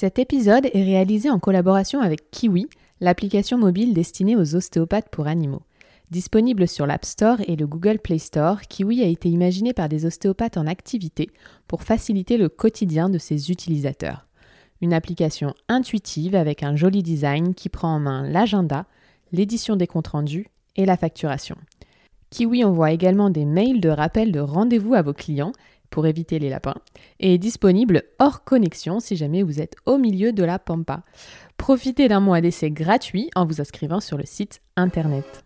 Cet épisode est réalisé en collaboration avec Kiwi, l'application mobile destinée aux ostéopathes pour animaux. Disponible sur l'App Store et le Google Play Store, Kiwi a été imaginé par des ostéopathes en activité pour faciliter le quotidien de ses utilisateurs. Une application intuitive avec un joli design qui prend en main l'agenda, l'édition des comptes rendus et la facturation. Kiwi envoie également des mails de rappel de rendez-vous à vos clients pour éviter les lapins et est disponible hors connexion si jamais vous êtes au milieu de la pampa. Profitez d'un mois d'essai gratuit en vous inscrivant sur le site internet.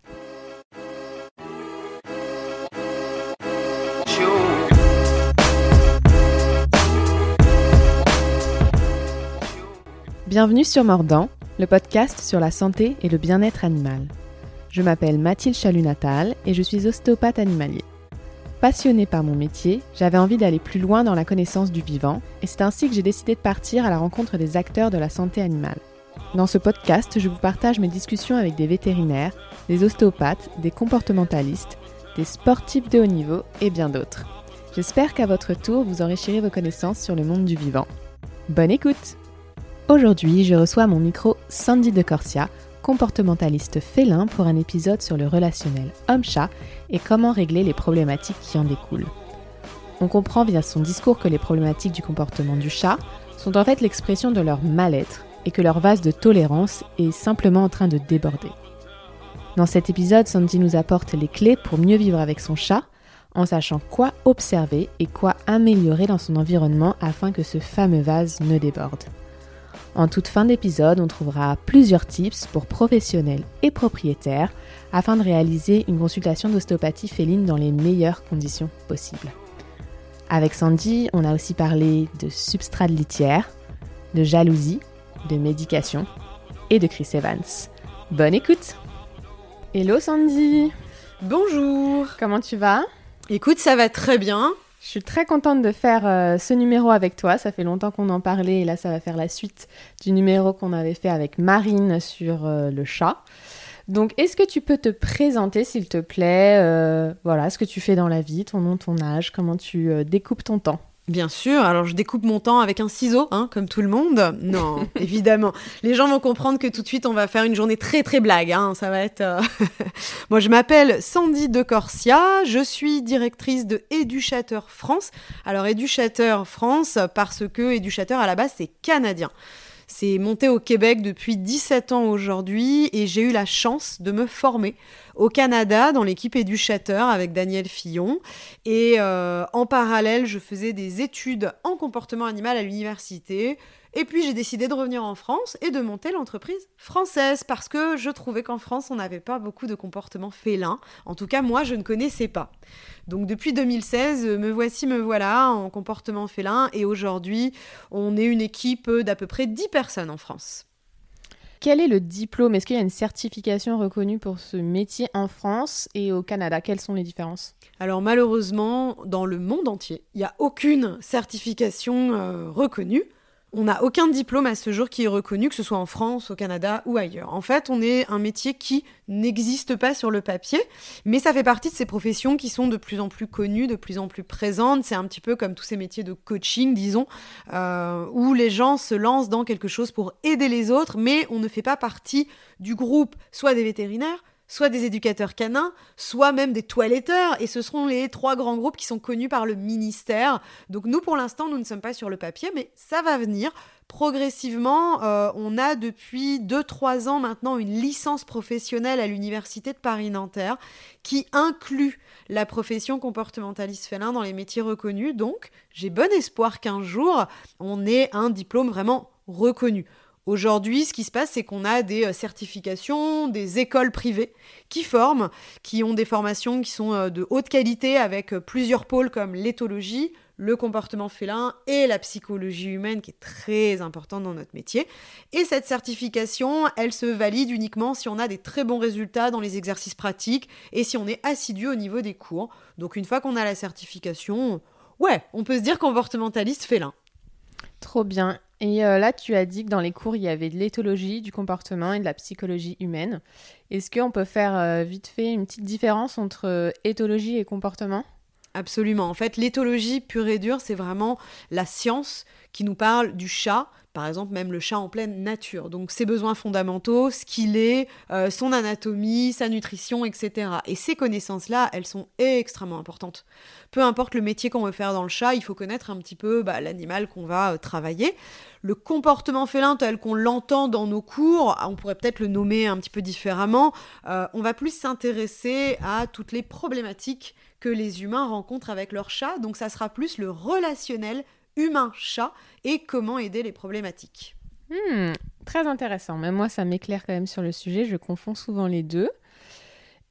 Bienvenue sur Mordant, le podcast sur la santé et le bien-être animal. Je m'appelle Mathilde Chalunatal et je suis ostéopathe animalier. Passionnée par mon métier, j'avais envie d'aller plus loin dans la connaissance du vivant et c'est ainsi que j'ai décidé de partir à la rencontre des acteurs de la santé animale. Dans ce podcast, je vous partage mes discussions avec des vétérinaires, des ostéopathes, des comportementalistes, des sportifs de haut niveau et bien d'autres. J'espère qu'à votre tour, vous enrichirez vos connaissances sur le monde du vivant. Bonne écoute Aujourd'hui, je reçois mon micro Sandy de Corsia, comportementaliste félin pour un épisode sur le relationnel homme-chat et comment régler les problématiques qui en découlent. On comprend via son discours que les problématiques du comportement du chat sont en fait l'expression de leur mal-être et que leur vase de tolérance est simplement en train de déborder. Dans cet épisode, Sandy nous apporte les clés pour mieux vivre avec son chat en sachant quoi observer et quoi améliorer dans son environnement afin que ce fameux vase ne déborde. En toute fin d'épisode, on trouvera plusieurs tips pour professionnels et propriétaires afin de réaliser une consultation d'ostéopathie féline dans les meilleures conditions possibles. Avec Sandy, on a aussi parlé de substrat de litière, de jalousie, de médication et de Chris Evans. Bonne écoute Hello Sandy Bonjour Comment tu vas? Écoute, ça va très bien. Je suis très contente de faire euh, ce numéro avec toi. Ça fait longtemps qu'on en parlait et là, ça va faire la suite du numéro qu'on avait fait avec Marine sur euh, le chat. Donc, est-ce que tu peux te présenter, s'il te plaît? Euh, Voilà, ce que tu fais dans la vie, ton nom, ton âge, comment tu découpes ton temps? Bien sûr, alors je découpe mon temps avec un ciseau, hein, comme tout le monde. Non, évidemment. Les gens vont comprendre que tout de suite on va faire une journée très très blague. Hein. Ça va être. Euh, Moi je m'appelle Sandy de Corsia, je suis directrice de Educhateur France. Alors Educhateur France parce que Educhateur à la base c'est canadien. C'est monté au Québec depuis 17 ans aujourd'hui et j'ai eu la chance de me former au Canada dans l'équipe éducateur avec Daniel Fillon. Et euh, en parallèle, je faisais des études en comportement animal à l'université. Et puis j'ai décidé de revenir en France et de monter l'entreprise française parce que je trouvais qu'en France, on n'avait pas beaucoup de comportements félins. En tout cas, moi, je ne connaissais pas. Donc depuis 2016, me voici, me voilà en comportement félin et aujourd'hui, on est une équipe d'à peu près 10 personnes en France. Quel est le diplôme? Est-ce qu'il y a une certification reconnue pour ce métier en France et au Canada? Quelles sont les différences? Alors malheureusement, dans le monde entier, il n'y a aucune certification euh, reconnue. On n'a aucun diplôme à ce jour qui est reconnu, que ce soit en France, au Canada ou ailleurs. En fait, on est un métier qui n'existe pas sur le papier, mais ça fait partie de ces professions qui sont de plus en plus connues, de plus en plus présentes. C'est un petit peu comme tous ces métiers de coaching, disons, euh, où les gens se lancent dans quelque chose pour aider les autres, mais on ne fait pas partie du groupe soit des vétérinaires, soit des éducateurs canins, soit même des toiletteurs. Et ce seront les trois grands groupes qui sont connus par le ministère. Donc nous, pour l'instant, nous ne sommes pas sur le papier, mais ça va venir. Progressivement, euh, on a depuis 2-3 ans maintenant une licence professionnelle à l'Université de Paris-Nanterre qui inclut la profession comportementaliste félin dans les métiers reconnus. Donc, j'ai bon espoir qu'un jour, on ait un diplôme vraiment reconnu. Aujourd'hui, ce qui se passe, c'est qu'on a des euh, certifications, des écoles privées qui forment, qui ont des formations qui sont euh, de haute qualité avec euh, plusieurs pôles comme l'éthologie, le comportement félin et la psychologie humaine qui est très importante dans notre métier. Et cette certification, elle se valide uniquement si on a des très bons résultats dans les exercices pratiques et si on est assidu au niveau des cours. Donc une fois qu'on a la certification, ouais, on peut se dire comportementaliste félin. Trop bien. Et euh, là, tu as dit que dans les cours, il y avait de l'éthologie, du comportement et de la psychologie humaine. Est-ce qu'on peut faire euh, vite fait une petite différence entre euh, éthologie et comportement? Absolument. En fait, l'éthologie pure et dure, c'est vraiment la science qui nous parle du chat, Par exemple, même le chat en pleine nature. Donc ses besoins fondamentaux, ce qu'il est, euh, son anatomie, sa nutrition, etc. Et ces connaissances-là, elles sont extrêmement importantes. Peu importe le métier qu'on veut faire dans le chat, il faut connaître un petit peu bah, l'animal qu'on va euh, travailler. Le comportement félin tel qu'on l'entend dans nos cours, on pourrait peut-être le nommer un petit peu différemment. Euh, on va plus s'intéresser à toutes les problématiques que les humains rencontrent avec leur chat. Donc ça sera plus le relationnel humain-chat et comment aider les problématiques. Hmm, très intéressant. Même moi, ça m'éclaire quand même sur le sujet. Je confonds souvent les deux.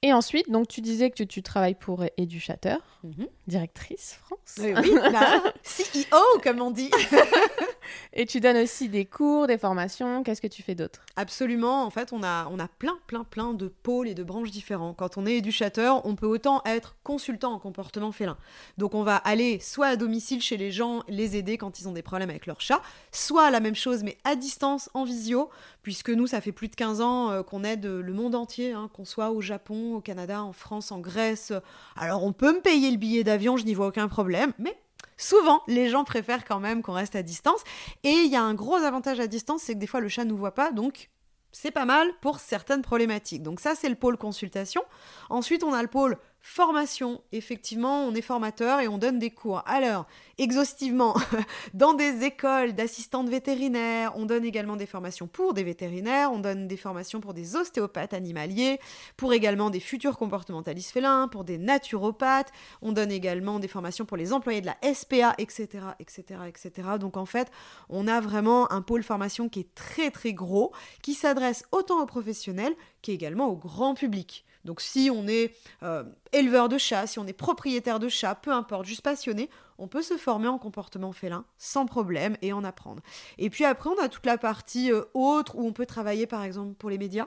Et ensuite, donc tu disais que tu travailles pour Educhateur, mhm. directrice France. Oui, oui CEO comme on dit. Et tu donnes aussi des cours, des formations. Qu'est-ce que tu fais d'autre? Absolument. En fait, on a, on a plein, plein, plein de pôles et de branches différents. Quand on est éducateur, on peut autant être consultant en comportement félin. Donc, on va aller soit à domicile chez les gens, les aider quand ils ont des problèmes avec leur chat, soit la même chose, mais à distance, en visio, puisque nous, ça fait plus de 15 ans euh, qu'on aide le monde entier, hein, qu'on soit au Japon, au Canada, en France, en Grèce. Alors, on peut me payer le billet d'avion, je n'y vois aucun problème, mais souvent, les gens préfèrent quand même qu'on reste à distance. Et il y a un gros avantage à distance, c'est que des fois, le chat ne nous voit pas, donc c'est pas mal pour certaines problématiques. Donc ça, c'est le pôle consultation. Ensuite, on a le pôle formation. Effectivement, on est formateur et on donne des cours. Alors, exhaustivement, dans des écoles d'assistantes vétérinaires, on donne également des formations pour des vétérinaires, on donne des formations pour des ostéopathes animaliers, pour également des futurs comportementalistes félins, pour des naturopathes, on donne également des formations pour les employés de la SPA, etc., etc., etc. Donc en fait, on a vraiment un pôle formation qui est très très gros, qui s'adresse autant aux professionnels qu'également au grand public. Donc si on est euh, éleveur de chats, si on est propriétaire de chats, peu importe, juste passionné, on peut se former en comportement félin sans problème et en apprendre. Et puis après, on a toute la partie euh, autre où on peut travailler par exemple pour les médias,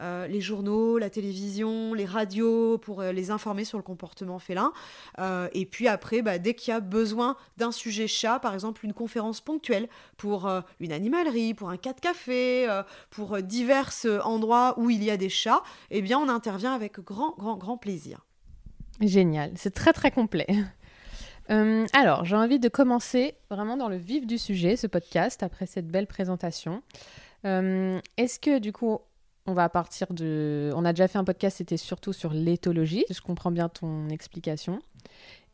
euh, les journaux, la télévision, les radios, pour euh, les informer sur le comportement félin. et puis après, bah, dès qu'il y a besoin d'un sujet chat, par exemple une conférence ponctuelle pour une animalerie, pour un cas de café, pour divers endroits où il y a des chats, eh bien on intervient avec grand, grand, grand plaisir. Génial, c'est très très complet. Euh, alors, j'ai envie de commencer vraiment dans le vif du sujet, ce podcast, après cette belle présentation. Euh, est-ce que du coup, on va partir de... On a déjà fait un podcast, c'était surtout sur l'éthologie, je comprends bien ton explication.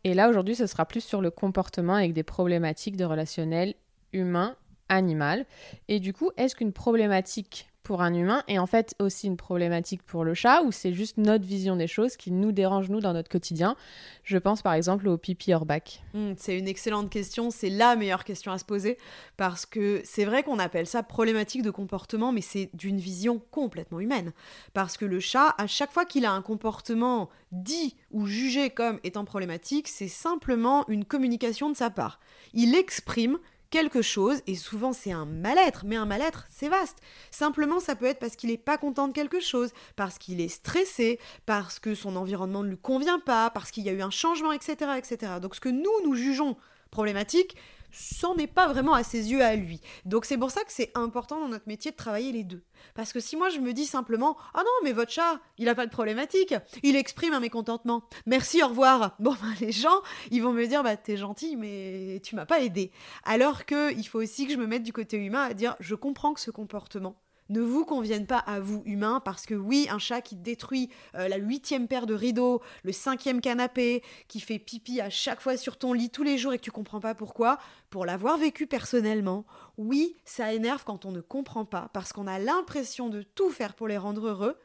Et là, aujourd'hui, ce sera plus sur le comportement avec des problématiques de relationnel humain-animal. Et du coup, est-ce qu'une problématique pour un humain et en fait aussi une problématique pour le chat ou c'est juste notre vision des choses qui nous dérange nous dans notre quotidien Je pense par exemple au pipi hors bac. Hmm, c'est une excellente question, c'est la meilleure question à se poser parce que c'est vrai qu'on appelle ça problématique de comportement mais c'est d'une vision complètement humaine parce que le chat à chaque fois qu'il a un comportement dit ou jugé comme étant problématique, c'est simplement une communication de sa part. Il exprime quelque chose, et souvent c'est un mal-être, mais un mal-être c'est vaste. Simplement ça peut être parce qu'il n'est pas content de quelque chose, parce qu'il est stressé, parce que son environnement ne lui convient pas, parce qu'il y a eu un changement, etc., etc. Donc ce que nous, nous jugeons problématique, c'en est pas vraiment à ses yeux à lui. Donc c'est pour ça que c'est important dans notre métier de travailler les deux. Parce que si moi je me dis simplement Ah non, mais votre chat, il a pas de problématique, il exprime un mécontentement. Merci, au revoir. Bon, ben, les gens, ils vont me dire Bah, t'es gentil, mais tu m'as pas aidé. Alors que il faut aussi que je me mette du côté humain à dire Je comprends que ce comportement, ne vous conviennent pas à vous humains parce que oui, un chat qui détruit euh, la huitième paire de rideaux, le cinquième canapé, qui fait pipi à chaque fois sur ton lit tous les jours et que tu comprends pas pourquoi, pour l'avoir vécu personnellement, oui, ça énerve quand on ne comprend pas parce qu'on a l'impression de tout faire pour les rendre heureux.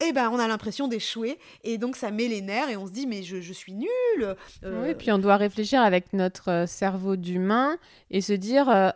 Eh ben, on a l'impression d'échouer et donc ça met les nerfs et on se dit mais je, suis nulle. Euh. Oui, puis on doit réfléchir avec notre euh, cerveau d'humain et se dire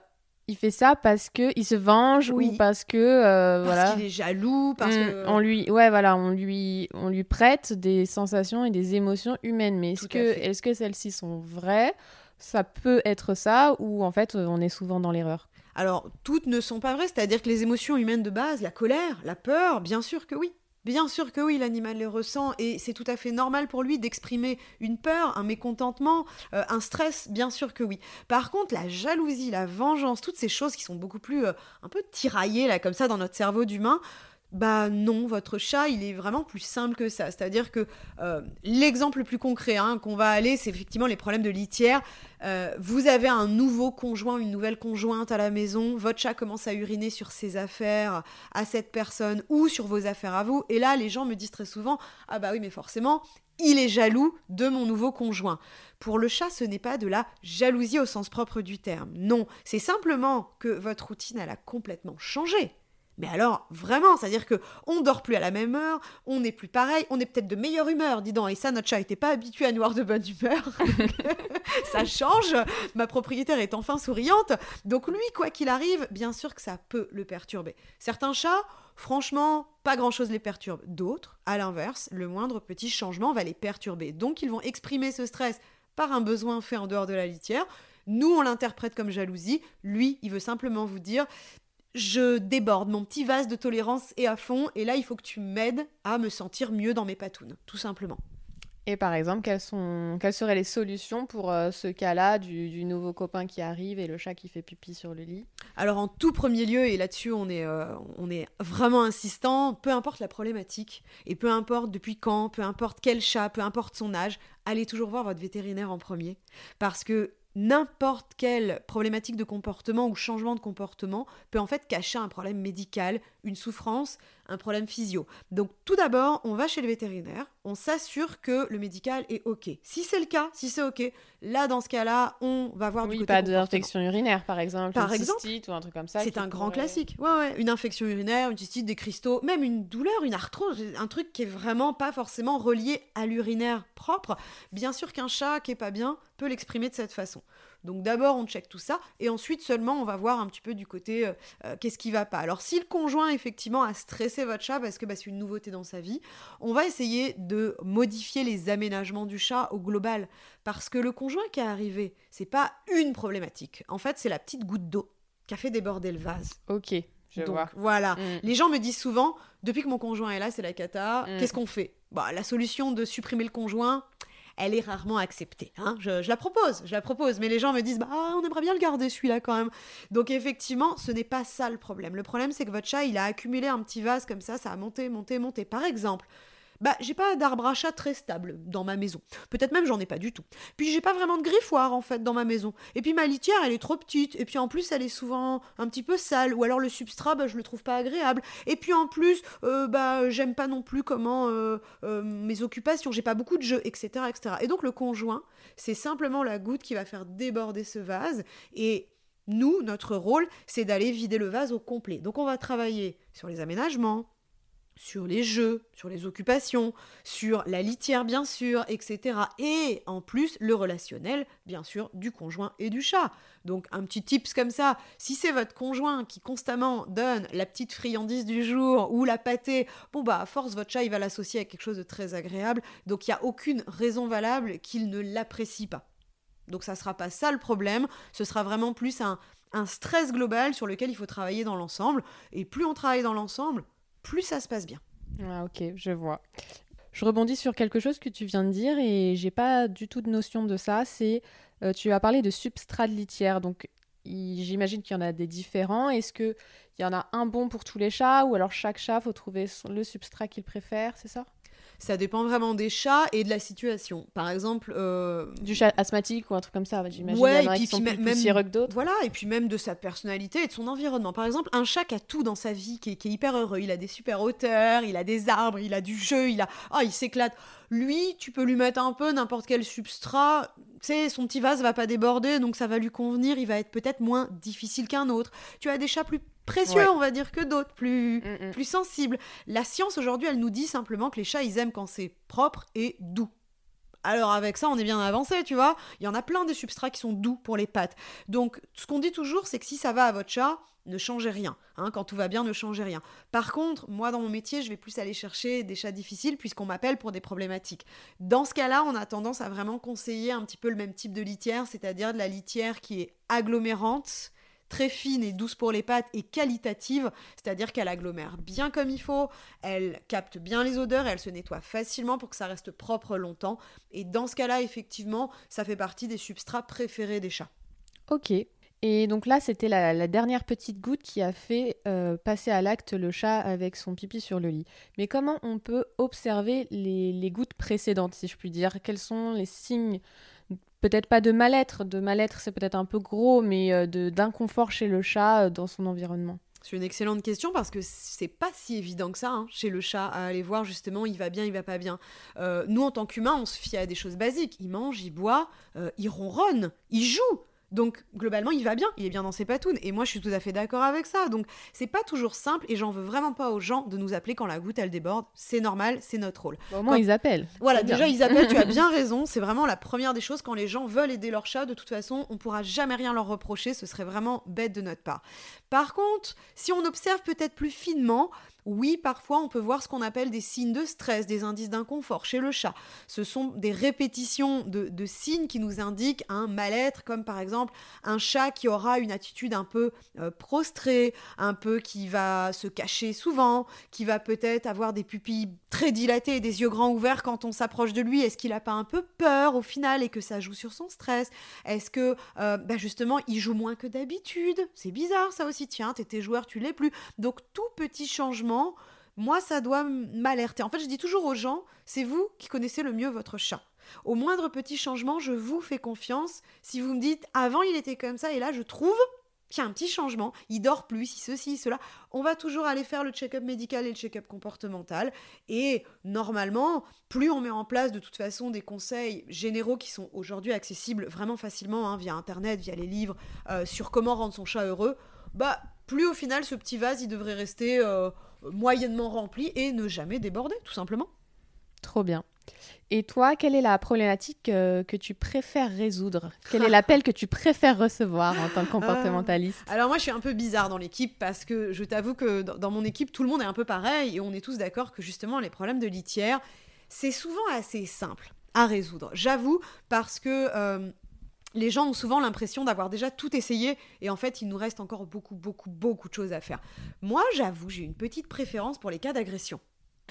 il fait ça parce que il se venge ou parce que euh, parce qu'il est jaloux parce mm, que on lui ouais voilà on lui on lui prête des sensations et des émotions humaines. Mais est-ce que est-ce que celles-ci sont vraies? Ça peut être ça ou en fait on est souvent dans l'erreur? Alors toutes ne sont pas vraies c'est-à-dire que les émotions humaines de base la colère la peur bien sûr que oui Bien sûr que oui, l'animal les ressent et c'est tout à fait normal pour lui d'exprimer une peur, un mécontentement, euh, un stress, bien sûr que oui. Par contre, la jalousie, la vengeance, toutes ces choses qui sont beaucoup plus euh, un peu tiraillées là comme ça dans notre cerveau d'humain, bah non, votre chat, il est vraiment plus simple que ça. C'est-à-dire que euh, l'exemple le plus concret hein, qu'on va aller, c'est effectivement les problèmes de litière. Euh, vous avez un nouveau conjoint, une nouvelle conjointe à la maison, votre chat commence à uriner sur ses affaires à cette personne ou sur vos affaires à vous. Et là, les gens me disent très souvent, ah bah oui, mais forcément, il est jaloux de mon nouveau conjoint. Pour le chat, ce n'est pas de la jalousie au sens propre du terme. Non, c'est simplement que votre routine, elle a complètement changé. Mais alors, vraiment, c'est-à-dire que on dort plus à la même heure, on n'est plus pareil, on est peut-être de meilleure humeur, dis donc. Et ça, notre chat n'était pas habitué à nous voir de bonne humeur. ça change. Ma propriétaire est enfin souriante. Donc lui, quoi qu'il arrive, bien sûr que ça peut le perturber. Certains chats, franchement, pas grand-chose les perturbe. D'autres, à l'inverse, le moindre petit changement va les perturber. Donc ils vont exprimer ce stress par un besoin fait en dehors de la litière. Nous, on l'interprète comme jalousie. Lui, il veut simplement vous dire je déborde, mon petit vase de tolérance est à fond, et là, il faut que tu m'aides à me sentir mieux dans mes patounes, tout simplement. Et par exemple, quelles, sont, quelles seraient les solutions pour euh, ce cas-là du, nouveau copain qui arrive et le chat qui fait pipi sur le lit? Alors en tout premier lieu, et là-dessus on, est, euh, on est vraiment insistant, peu importe la problématique, et peu importe depuis quand, peu importe quel chat, peu importe son âge, allez toujours voir votre vétérinaire en premier. Parce que n'importe quelle problématique de comportement ou changement de comportement peut en fait cacher un problème médical, une souffrance, un problème physio. Donc tout d'abord, on va chez le vétérinaire, on s'assure que le médical est OK. Si c'est le cas, si c'est OK, là dans ce cas-là, on va voir du côté pas d'infection urinaire par exemple, par une cystite ou un truc comme ça. C'est un grand classique. Ouais, ouais, une infection urinaire, une cystite, des cristaux, même une douleur, une arthrose, un truc qui est vraiment pas forcément relié à l'urinaire propre. Bien sûr qu'un chat qui est pas bien peut l'exprimer de cette façon. Donc d'abord on check tout ça et ensuite seulement on va voir un petit peu du côté euh, euh, qu'est-ce qui va pas. Alors si le conjoint effectivement a stressé votre chat parce que bah, c'est une nouveauté dans sa vie, on va essayer de modifier les aménagements du chat au global parce que le conjoint qui est arrivé, c'est pas une problématique. En fait c'est la petite goutte d'eau qui a fait déborder le vase. Ok. Je vois. Voilà. Mm. Les gens me disent souvent, depuis que mon conjoint est là, c'est la cata. Mm. Qu'est-ce qu'on fait? Bah, La solution de supprimer le conjoint, elle est rarement acceptée. Hein. Je, la propose, je la propose, mais les gens me disent bah on aimerait bien le garder celui-là quand même. Donc effectivement, ce n'est pas ça le problème. Le problème c'est que votre chat il a accumulé un petit vase comme ça, ça a monté, monté, monté. Par exemple, bah j'ai pas d'arbre à chat très stable dans ma maison. Peut-être même j'en ai pas du tout. Puis j'ai pas vraiment de griffoir en fait dans ma maison. Et puis ma litière elle est trop petite. Et puis en plus elle est souvent un petit peu sale. Ou alors le substrat bah, je le trouve pas agréable. Et puis en plus euh, bah j'aime pas non plus comment euh, euh, mes occupations. J'ai pas beaucoup de jeux etc etc. Et donc le conjoint c'est simplement la goutte qui va faire déborder ce vase et nous, notre rôle, c'est d'aller vider le vase au complet. Donc on va travailler sur les aménagements, sur les jeux, sur les occupations, sur la litière bien sûr, etc. Et en plus le relationnel bien sûr du conjoint et du chat. Donc un petit tips comme ça, si c'est votre conjoint qui constamment donne la petite friandise du jour ou la pâtée, bon bah à force votre chat il va l'associer à quelque chose de très agréable, donc il n'y a aucune raison valable qu'il ne l'apprécie pas. Donc ça sera pas ça le problème, ce sera vraiment plus un stress global sur lequel il faut travailler dans l'ensemble. Et plus on travaille dans l'ensemble, plus ça se passe bien. Ah ok, je vois. Je rebondis sur quelque chose que tu viens de dire et j'ai pas du tout de notion de ça. C'est euh, tu as parlé de substrat de litière, donc j'imagine qu'il y en a des différents. Est-ce que il y en a un bon pour tous les chats ou alors chaque chat faut trouver le substrat qu'il préfère, c'est ça? Ça dépend vraiment des chats et de la situation. Par exemple, euh, du chat asthmatique ou un truc comme ça, j'imagine. Ouais, et puis, même, que d'autres. Voilà, et puis même de sa personnalité et de son environnement. Par exemple, un chat qui a tout dans sa vie, qui est, hyper heureux. Il a des super hauteurs, il a des arbres, il a du jeu, il a, oh, il s'éclate. Lui, tu peux lui mettre un peu n'importe quel substrat. Tu sais, son petit vase va pas déborder, donc ça va lui convenir. Il va être peut-être moins difficile qu'un autre. Tu as des chats plus précieux, on va dire, que d'autres, plus, mm, mm. plus sensibles. La science aujourd'hui, elle nous dit simplement que les chats, ils aiment quand c'est propre et doux. Alors avec ça, on est bien avancé, tu vois. Il y en a plein des substrats qui sont doux pour les pattes. Donc ce qu'on dit toujours, c'est que si ça va à votre chat, ne changez rien. Hein. quand tout va bien, ne changez rien. Par contre, moi dans mon métier, je vais plus aller chercher des chats difficiles puisqu'on m'appelle pour des problématiques. Dans ce cas-là, on a tendance à vraiment conseiller un petit peu le même type de litière, c'est-à-dire de la litière qui est agglomérante, très fine et douce pour les pattes et qualitative, c'est-à-dire qu'elle agglomère bien comme il faut, elle capte bien les odeurs elle se nettoie facilement pour que ça reste propre longtemps. Et dans ce cas-là, effectivement, ça fait partie des substrats préférés des chats. Ok. Et donc là, c'était la, dernière petite goutte qui a fait euh, passer à l'acte le chat avec son pipi sur le lit. Mais comment on peut observer les, gouttes précédentes, si je puis dire? Quels sont les signes Peut-être pas de mal-être, de mal-être c'est peut-être un peu gros, mais euh, d'inconfort chez le chat euh, dans son environnement. C'est une excellente question parce que c'est pas si évident que ça hein, chez le chat à aller voir justement il va bien, il va pas bien. nous en tant qu'humains, on se fie à des choses basiques. Il mange, il boit, il ronronne, il joue. Donc globalement, il va bien, il est bien dans ses patounes. Et moi, je suis tout à fait d'accord avec ça. Donc c'est pas toujours simple et j'en veux vraiment pas aux gens de nous appeler quand la goutte elle déborde. C'est normal, c'est notre rôle. au moins ils appellent. Voilà, déjà ils appellent. tu as bien raison. C'est vraiment la première des choses quand les gens veulent aider leur chat. De toute façon, on pourra jamais rien leur reprocher. Ce serait vraiment bête de notre part. Par contre, si on observe peut-être plus finement, oui, parfois on peut voir ce qu'on appelle des signes de stress, des indices d'inconfort chez le chat. Ce sont des répétitions de, signes qui nous indiquent un mal-être, comme par exemple un chat qui aura une attitude un peu euh, prostrée, un peu qui va se cacher souvent, qui va peut-être avoir des pupilles très dilatées et des yeux grands ouverts quand on s'approche de lui. Est-ce qu'il n'a pas un peu peur au final et que ça joue sur son stress? Est-ce que euh, bah, justement il joue moins que d'habitude? C'est bizarre ça aussi, tiens, t'étais joueur, tu l'es plus. Donc tout petit changement moi, ça doit m'alerter. En fait, je dis toujours aux gens, c'est vous qui connaissez le mieux votre chat. Au moindre petit changement, je vous fais confiance. Si vous me dites, avant il était comme ça, et là je trouve qu'il y a un petit changement, il dort plus, si ceci, cela, on va toujours aller faire le check-up médical et le check-up comportemental. Et normalement, plus on met en place de toute façon des conseils généraux qui sont aujourd'hui accessibles vraiment facilement hein, via Internet, via les livres, euh, sur comment rendre son chat heureux, bah plus au final ce petit vase il devrait rester euh, moyennement rempli et ne jamais déborder, tout simplement. Trop bien. Et toi, quelle est la problématique euh, que tu préfères résoudre? Quel est l'appel que tu préfères recevoir en tant que comportementaliste? Euh, Alors moi, je suis un peu bizarre dans l'équipe parce que je t'avoue que dans, mon équipe, tout le monde est un peu pareil et on est tous d'accord que justement les problèmes de litière, c'est souvent assez simple à résoudre. J'avoue parce que les gens ont souvent l'impression d'avoir déjà tout essayé et en fait il nous reste encore beaucoup beaucoup beaucoup de choses à faire. Moi j'avoue j'ai une petite préférence pour les cas d'agression.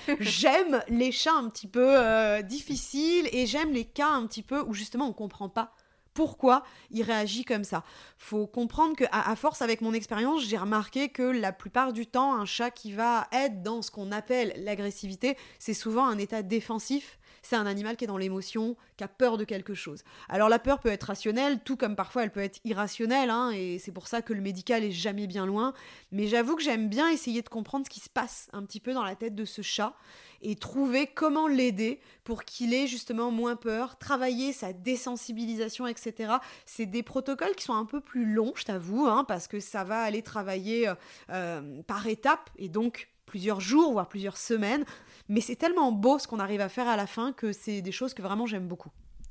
j'aime les chats un petit peu euh, difficiles et j'aime les cas un petit peu où justement on comprend pas pourquoi il réagit comme ça. Faut comprendre que à, force avec mon expérience, j'ai remarqué que la plupart du temps, un chat qui va être dans ce qu'on appelle l'agressivité, c'est souvent un état défensif c'est un animal qui est dans l'émotion, qui a peur de quelque chose. Alors la peur peut être rationnelle, tout comme parfois elle peut être irrationnelle, hein, et c'est pour ça que le médical est jamais bien loin. Mais j'avoue que j'aime bien essayer de comprendre ce qui se passe un petit peu dans la tête de ce chat et trouver comment l'aider pour qu'il ait justement moins peur, travailler sa désensibilisation, etc. C'est des protocoles qui sont un peu plus longs, je t'avoue, hein, parce que ça va aller travailler euh, euh, par étapes et donc plusieurs jours, voire plusieurs semaines. Mais c'est tellement beau ce qu'on arrive à faire à la fin que c'est des choses que vraiment j'aime beaucoup.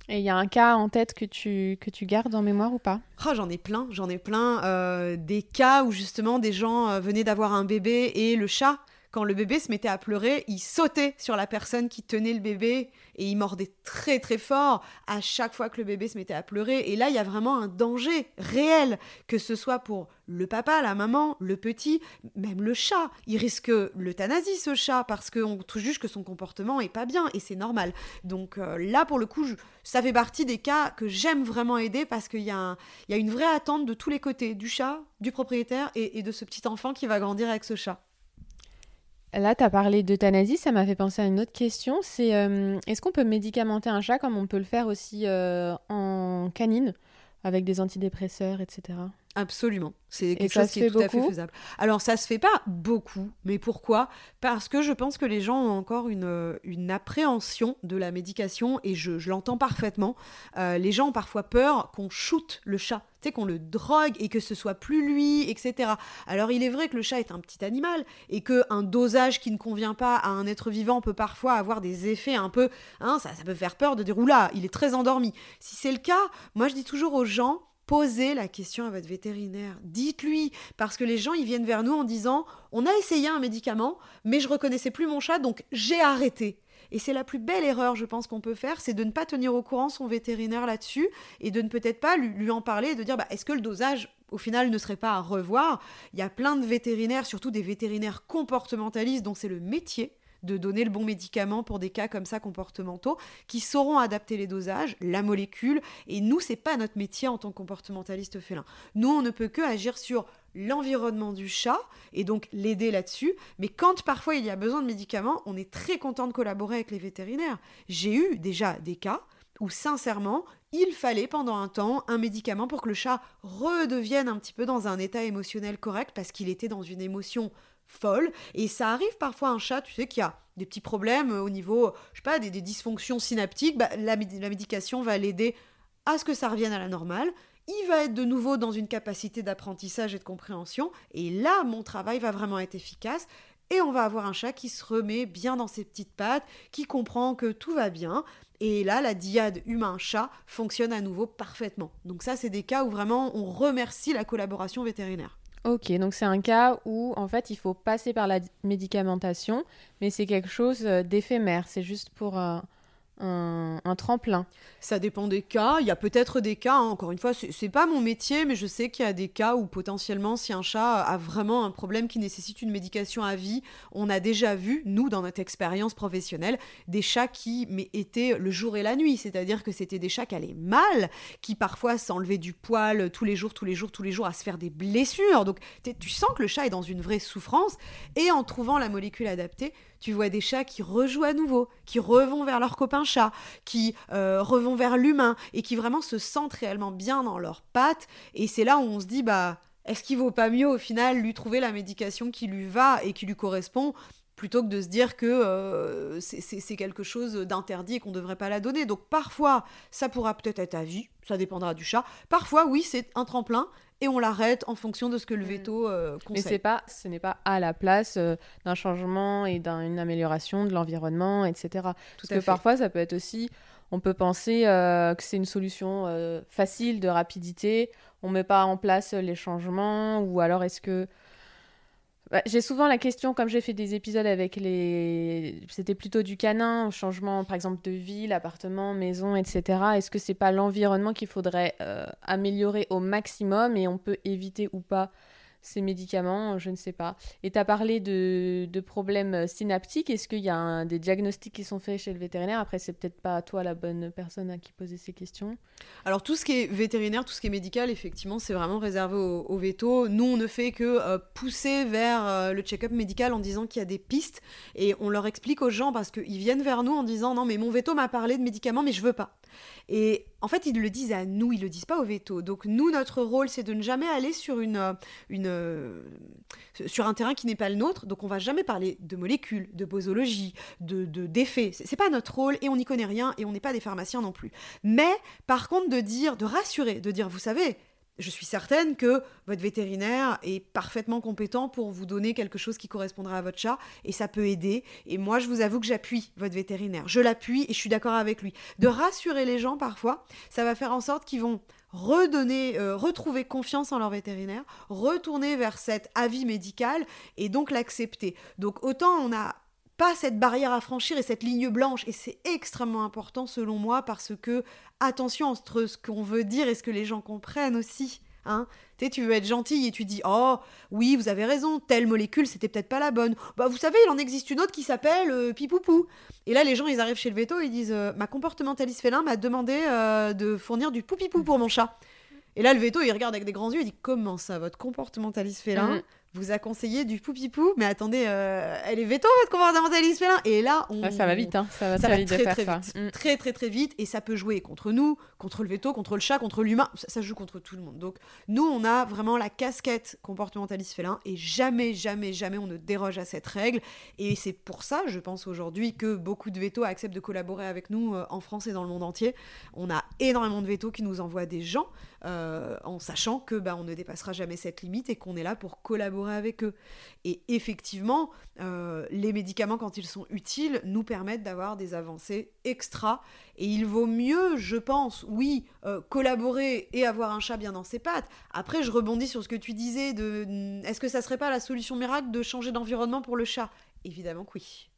Et il y a un cas en tête que tu, que tu gardes en mémoire ou pas? Oh, J'en ai plein, j'en ai plein. Euh, des cas où justement des gens euh, venaient d'avoir un bébé et le chat quand le bébé se mettait à pleurer, il sautait sur la personne qui tenait le bébé et il mordait très très fort à chaque fois que le bébé se mettait à pleurer. Et là, il y a vraiment un danger réel, que ce soit pour le papa, la maman, le petit, même le chat. Il risque l'euthanasie, ce chat, parce qu'on juge que son comportement est pas bien et c'est normal. Donc euh, là, pour le coup, ça fait partie des cas que j'aime vraiment aider parce qu'il y, a une vraie attente de tous les côtés, du chat, du propriétaire et de ce petit enfant qui va grandir avec ce chat. Là, tu as parlé d'euthanasie, ça m'a fait penser à une autre question. C'est euh, est-ce qu'on peut médicamenter un chat comme on peut le faire aussi euh, en canine, avec des antidépresseurs, etc. Absolument. C'est quelque chose qui est tout à fait faisable. Alors, ça se fait pas beaucoup, mais pourquoi? Parce que je pense que les gens ont encore une, une appréhension de la médication, et je, l'entends parfaitement. Euh, les gens ont parfois peur qu'on shoote le chat, tu sais, qu'on le drogue et que ce soit plus lui, etc. Alors, il est vrai que le chat est un petit animal, et qu'un dosage qui ne convient pas à un être vivant peut parfois avoir des effets un peu... Hein, ça, ça peut faire peur de dire, oula, il est très endormi. Si c'est le cas, moi je dis toujours aux gens, posez la question à votre vétérinaire. Dites-lui, parce que les gens, ils viennent vers nous en disant, on a essayé un médicament, mais je reconnaissais plus mon chat, donc j'ai arrêté. Et c'est la plus belle erreur, je pense, qu'on peut faire, c'est de ne pas tenir au courant son vétérinaire là-dessus et de ne peut-être pas lui, en parler et de dire, bah, est-ce que le dosage, au final, ne serait pas à revoir? Il y a plein de vétérinaires, surtout des vétérinaires comportementalistes dont c'est le métier de donner le bon médicament pour des cas comme ça comportementaux, qui sauront adapter les dosages, la molécule. Et nous, c'est pas notre métier en tant que comportementaliste félin. Nous, on ne peut que agir sur l'environnement du chat et donc l'aider là-dessus. Mais quand parfois il y a besoin de médicaments, on est très content de collaborer avec les vétérinaires. J'ai eu déjà des cas où sincèrement, il fallait pendant un temps un médicament pour que le chat redevienne un petit peu dans un état émotionnel correct parce qu'il était dans une émotion folle. Et ça arrive parfois un chat, tu sais, qui a des petits problèmes au niveau, je sais pas, des, dysfonctions synaptiques. Bah, la, la médication va l'aider à ce que ça revienne à la normale. Il va être de nouveau dans une capacité d'apprentissage et de compréhension. Et là, mon travail va vraiment être efficace. Et on va avoir un chat qui se remet bien dans ses petites pattes, qui comprend que tout va bien. Et là, la diade humain-chat fonctionne à nouveau parfaitement. Donc ça, c'est des cas où vraiment on remercie la collaboration vétérinaire. Ok, donc c'est un cas où en fait il faut passer par la médicamentation, mais c'est quelque chose euh, d'éphémère, c'est juste pour euh, un, tremplin Ça dépend des cas. Il y a peut-être des cas, hein. encore une fois, c'est pas mon métier, mais je sais qu'il y a des cas où potentiellement, si un chat a vraiment un problème qui nécessite une médication à vie, on a déjà vu, nous, dans notre expérience professionnelle, des chats qui mais, étaient le jour et la nuit. C'est-à-dire que c'était des chats qui allaient mal, qui parfois s'enlevaient du poil tous les jours, tous les jours, tous les jours, à se faire des blessures. Donc tu sens que le chat est dans une vraie souffrance. Et en trouvant la molécule adaptée, tu vois des chats qui rejouent à nouveau, qui revont vers leur copain chat, qui euh, revont vers l'humain et qui vraiment se sentent réellement bien dans leurs pattes. Et c'est là où on se dit, bah, est-ce qu'il vaut pas mieux au final lui trouver la médication qui lui va et qui lui correspond plutôt que de se dire que euh, c'est quelque chose d'interdit et qu'on ne devrait pas la donner. Donc parfois, ça pourra peut-être être à vie, ça dépendra du chat. Parfois, oui, c'est un tremplin, et on l'arrête en fonction de ce que le mm. veto euh, conseille. Mais c'est pas, ce n'est pas à la place euh, d'un changement et d'une amélioration de l'environnement, etc. Tout Parce que parfois, ça peut être aussi, on peut penser euh, que c'est une solution facile de rapidité, on met pas en place les changements, ou alors est-ce que bah, j'ai souvent la question, comme j'ai fait des épisodes avec les. C'était plutôt du canin, changement par exemple de ville, appartement, maison, etc. Est-ce que c'est pas l'environnement qu'il faudrait euh, améliorer au maximum et on peut éviter ou pas ces médicaments, je ne sais pas. Et tu as parlé de, de, problèmes synaptiques. Est-ce qu'il y a des diagnostics qui sont faits chez le vétérinaire? Après, c'est peut-être pas toi la bonne personne à qui poser ces questions. Alors, tout ce qui est vétérinaire, tout ce qui est médical, effectivement, c'est vraiment réservé au, veto. Nous, on ne fait que euh, pousser vers euh, le check-up médical en disant qu'il y a des pistes et on leur explique aux gens parce qu'ils viennent vers nous en disant non, mais mon veto m'a parlé de médicaments, mais je veux pas. Et en fait, ils le disent à nous, ils le disent pas au veto. Donc nous, notre rôle, c'est de ne jamais aller sur une, euh, une euh, sur un terrain qui n'est pas le nôtre. Donc on va jamais parler de molécules, de posologie, de d'effets. c'est pas notre rôle et on n'y connaît rien et on n'est pas des pharmaciens non plus. Mais par contre, de dire, de rassurer, de dire, vous savez, je suis certaine que votre vétérinaire est parfaitement compétent pour vous donner quelque chose qui correspondra à votre chat et ça peut aider. Et moi, je vous avoue que j'appuie votre vétérinaire. Je l'appuie et je suis d'accord avec lui. De rassurer les gens parfois, ça va faire en sorte qu'ils vont redonner, euh, retrouver confiance en leur vétérinaire, retourner vers cet avis médical et donc l'accepter. Donc autant on a pas cette barrière à franchir et cette ligne blanche. Et c'est extrêmement important selon moi parce que, attention entre ce qu'on veut dire et ce que les gens comprennent aussi. Hein. Tu, veux être gentil et tu dis Oh, oui, vous avez raison, telle molécule, c'était peut-être pas la bonne. Bah, vous savez, il en existe une autre qui s'appelle euh, Pipoupou. Et là, les gens, ils arrivent chez le veto, ils disent euh, Ma comportementaliste félin m'a demandé euh, de fournir du poupipou pour mon chat. Et là, le veto, il regarde avec des grands yeux et dit Comment ça, votre comportementaliste félin mm vous a conseillé du poupipou, mais attendez, euh, elle est veto votre comportementaliste félin. Et là, on... ça va vite, hein. ça va très vite très, très vite. Mm. Très, très, très vite. Et ça peut jouer contre nous, contre le veto, contre le chat, contre l'humain. Ça, ça, joue contre tout le monde. Donc, nous, on a vraiment la casquette comportementaliste félin et jamais, jamais, jamais on ne déroge à cette règle. Et c'est pour ça, je pense aujourd'hui, que beaucoup de vétos acceptent de collaborer avec nous euh, en France et dans le monde entier. On a énormément de vétos qui nous envoient des gens euh, en sachant que bah, on ne dépassera jamais cette limite et qu'on est là pour collaborer avec eux. Et effectivement, euh, les médicaments, quand ils sont utiles, nous permettent d'avoir des avancées extra. Et il vaut mieux, je pense, oui, euh, collaborer et avoir un chat bien dans ses pattes. Après, je rebondis sur ce que tu disais de est-ce que ça serait pas la solution miracle de changer d'environnement pour le chat? Évidemment que oui.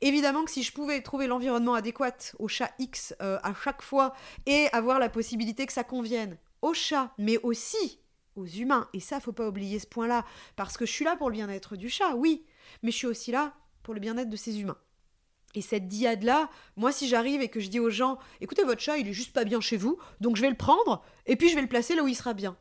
Évidemment que si je pouvais trouver l'environnement adéquat au chat X à chaque fois et avoir la possibilité que ça convienne aux chats, mais aussi aux humains. Et ça, faut pas oublier ce point-là, parce que je suis là pour le bien-être du chat, oui, mais je suis aussi là pour le bien-être de ces humains. Et cette diade-là, moi, si j'arrive et que je dis aux gens, écoutez, votre chat, il est juste pas bien chez vous, donc je vais le prendre, et puis je vais le placer là où il sera bien.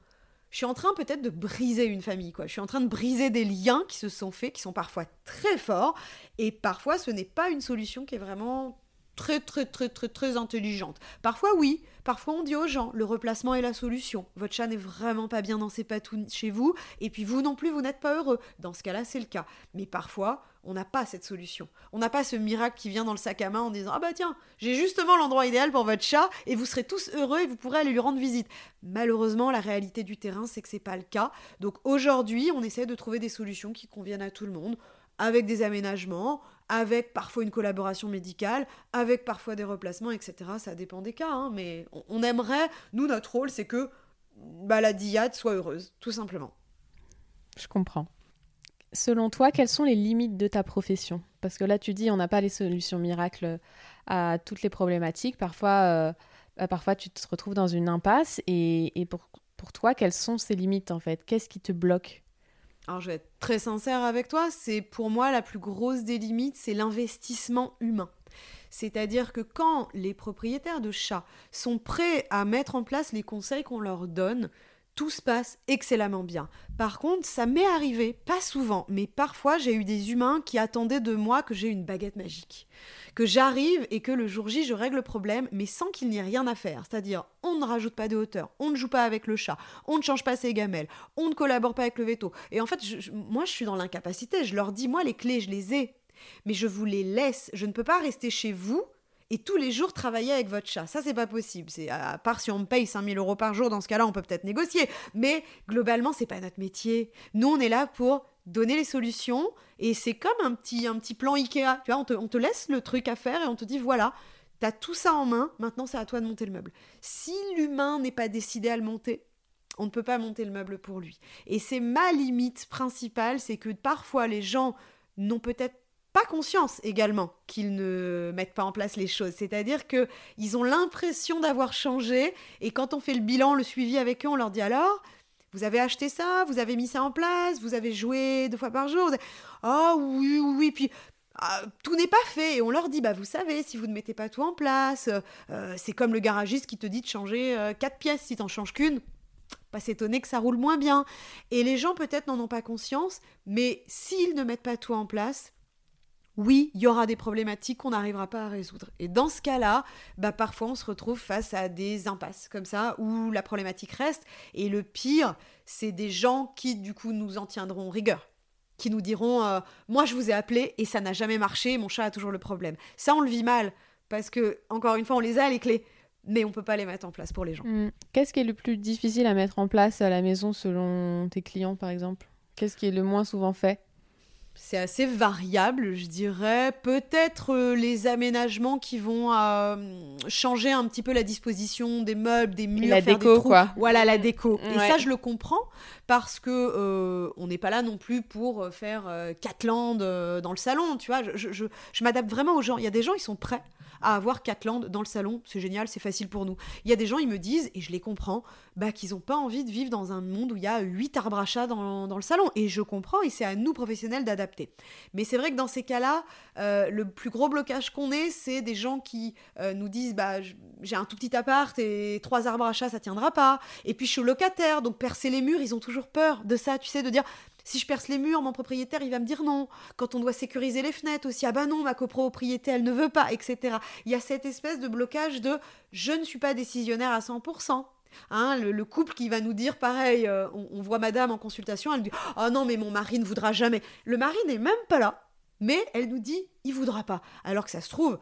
Je suis en train peut-être de briser une famille, quoi. Je suis en train de briser des liens qui se sont faits, qui sont parfois très forts, et parfois ce n'est pas une solution qui est vraiment très très très très très intelligente. Parfois oui, parfois on dit aux gens le replacement est la solution. Votre chat n'est vraiment pas bien dans ses patounes chez vous et puis vous non plus vous n'êtes pas heureux. Dans ce cas-là, c'est le cas. Mais parfois, on n'a pas cette solution. On n'a pas ce miracle qui vient dans le sac à main en disant Ah bah tiens, j'ai justement l'endroit idéal pour votre chat et vous serez tous heureux et vous pourrez aller lui rendre visite. Malheureusement, la réalité du terrain, c'est que c'est pas le cas. Donc aujourd'hui, on essaie de trouver des solutions qui conviennent à tout le monde avec des aménagements, avec parfois une collaboration médicale, avec parfois des replacements, etc. Ça dépend des cas, hein, mais on, aimerait, nous, notre rôle, c'est que bah, la diade soit heureuse, tout simplement. Je comprends. Selon toi, quelles sont les limites de ta profession? Parce que là, tu dis, on n'a pas les solutions miracles à toutes les problématiques. Parfois, euh, bah, parfois tu te retrouves dans une impasse. Et, et pour, pour toi, quelles sont ces limites, en fait? Qu'est-ce qui te bloque? Alors je vais être très sincère avec toi, c'est pour moi la plus grosse des limites, c'est l'investissement humain. C'est-à-dire que quand les propriétaires de chats sont prêts à mettre en place les conseils qu'on leur donne, tout se passe excellemment bien. Par contre, ça m'est arrivé, pas souvent, mais parfois j'ai eu des humains qui attendaient de moi que j'ai une baguette magique. Que j'arrive et que le jour J, je règle le problème, mais sans qu'il n'y ait rien à faire. C'est-à-dire, on ne rajoute pas de hauteur, on ne joue pas avec le chat, on ne change pas ses gamelles, on ne collabore pas avec le veto. Et en fait, moi, je suis dans l'incapacité. Je leur dis, moi, les clés, je les ai. Mais je vous les laisse. Je ne peux pas rester chez vous et tous les jours travailler avec votre chat. Ça, c'est pas possible. C'est à part si on me paye 5000 euros par jour, dans ce cas-là, on peut peut-être négocier. Mais globalement, c'est pas notre métier. Nous, on est là pour donner les solutions et c'est comme un petit, un petit plan Ikea. Tu vois, on te, on te laisse le truc à faire et on te dit voilà, tu as tout ça en main, maintenant c'est à toi de monter le meuble. Si l'humain n'est pas décidé à le monter, on ne peut pas monter le meuble pour lui. Et c'est ma limite principale, c'est que parfois les gens n'ont peut-être pas conscience également qu'ils ne mettent pas en place les choses. C'est-à-dire que ils ont l'impression d'avoir changé et quand on fait le bilan, le suivi avec eux, on leur dit alors vous avez acheté ça, vous avez mis ça en place, vous avez joué deux fois par jour. Ah oui, oui, oui. Puis ah, tout n'est pas fait. Et on leur dit, bah vous savez, si vous ne mettez pas tout en place, euh, c'est comme le garagiste qui te dit de changer euh, quatre pièces si t'en changes qu'une. Pas s'étonner que ça roule moins bien. Et les gens peut-être n'en ont pas conscience, mais s'ils ne mettent pas tout en place, oui, il y aura des problématiques qu'on n'arrivera pas à résoudre. Et dans ce cas-là, bah, parfois on se retrouve face à des impasses comme ça, où la problématique reste. Et le pire, c'est des gens qui, du coup, nous en tiendront rigueur. Qui nous diront euh, Moi, je vous ai appelé et ça n'a jamais marché, mon chat a toujours le problème. Ça, on le vit mal, parce que, encore une fois, on les a, les clés, mais on peut pas les mettre en place pour les gens. Hmm. Qu'est-ce qui est le plus difficile à mettre en place à la maison selon tes clients, par exemple? Qu'est-ce qui est le moins souvent fait? C'est assez variable, je dirais. Peut-être euh, les aménagements qui vont euh, changer un petit peu la disposition des meubles, des murs, la déco, quoi. Voilà la déco. Et ça, je le comprends parce que euh, on n'est pas là non plus pour faire Catland dans le salon, tu vois. Je, je m'adapte vraiment aux gens. Il y a des gens, ils sont prêts à avoir Catland dans le salon. C'est génial, c'est facile pour nous. Il y a des gens, ils me disent, et je les comprends, bah, qu'ils n'ont pas envie de vivre dans un monde où il y a huit arbres à chat dans, dans, le salon. Et je comprends, et c'est à nous professionnels d'adapter. Mais c'est vrai que dans ces cas-là, euh, le plus gros blocage qu'on ait, c'est des gens qui euh, nous disent bah, j'ai un tout petit appart et trois arbres à chat, ça tiendra pas. Et puis je suis locataire, donc percer les murs, ils ont toujours peur de ça, tu sais, de dire si je perce les murs, mon propriétaire, il va me dire non. Quand on doit sécuriser les fenêtres aussi, ah bah non, ma copropriété, elle ne veut pas, etc. Il y a cette espèce de blocage de je ne suis pas décisionnaire à 100%. Hein, le, couple qui va nous dire pareil, euh, on, voit madame en consultation, elle dit Oh non, mais mon mari ne voudra jamais. Le mari n'est même pas là, mais elle nous dit Il voudra pas. Alors que ça se trouve,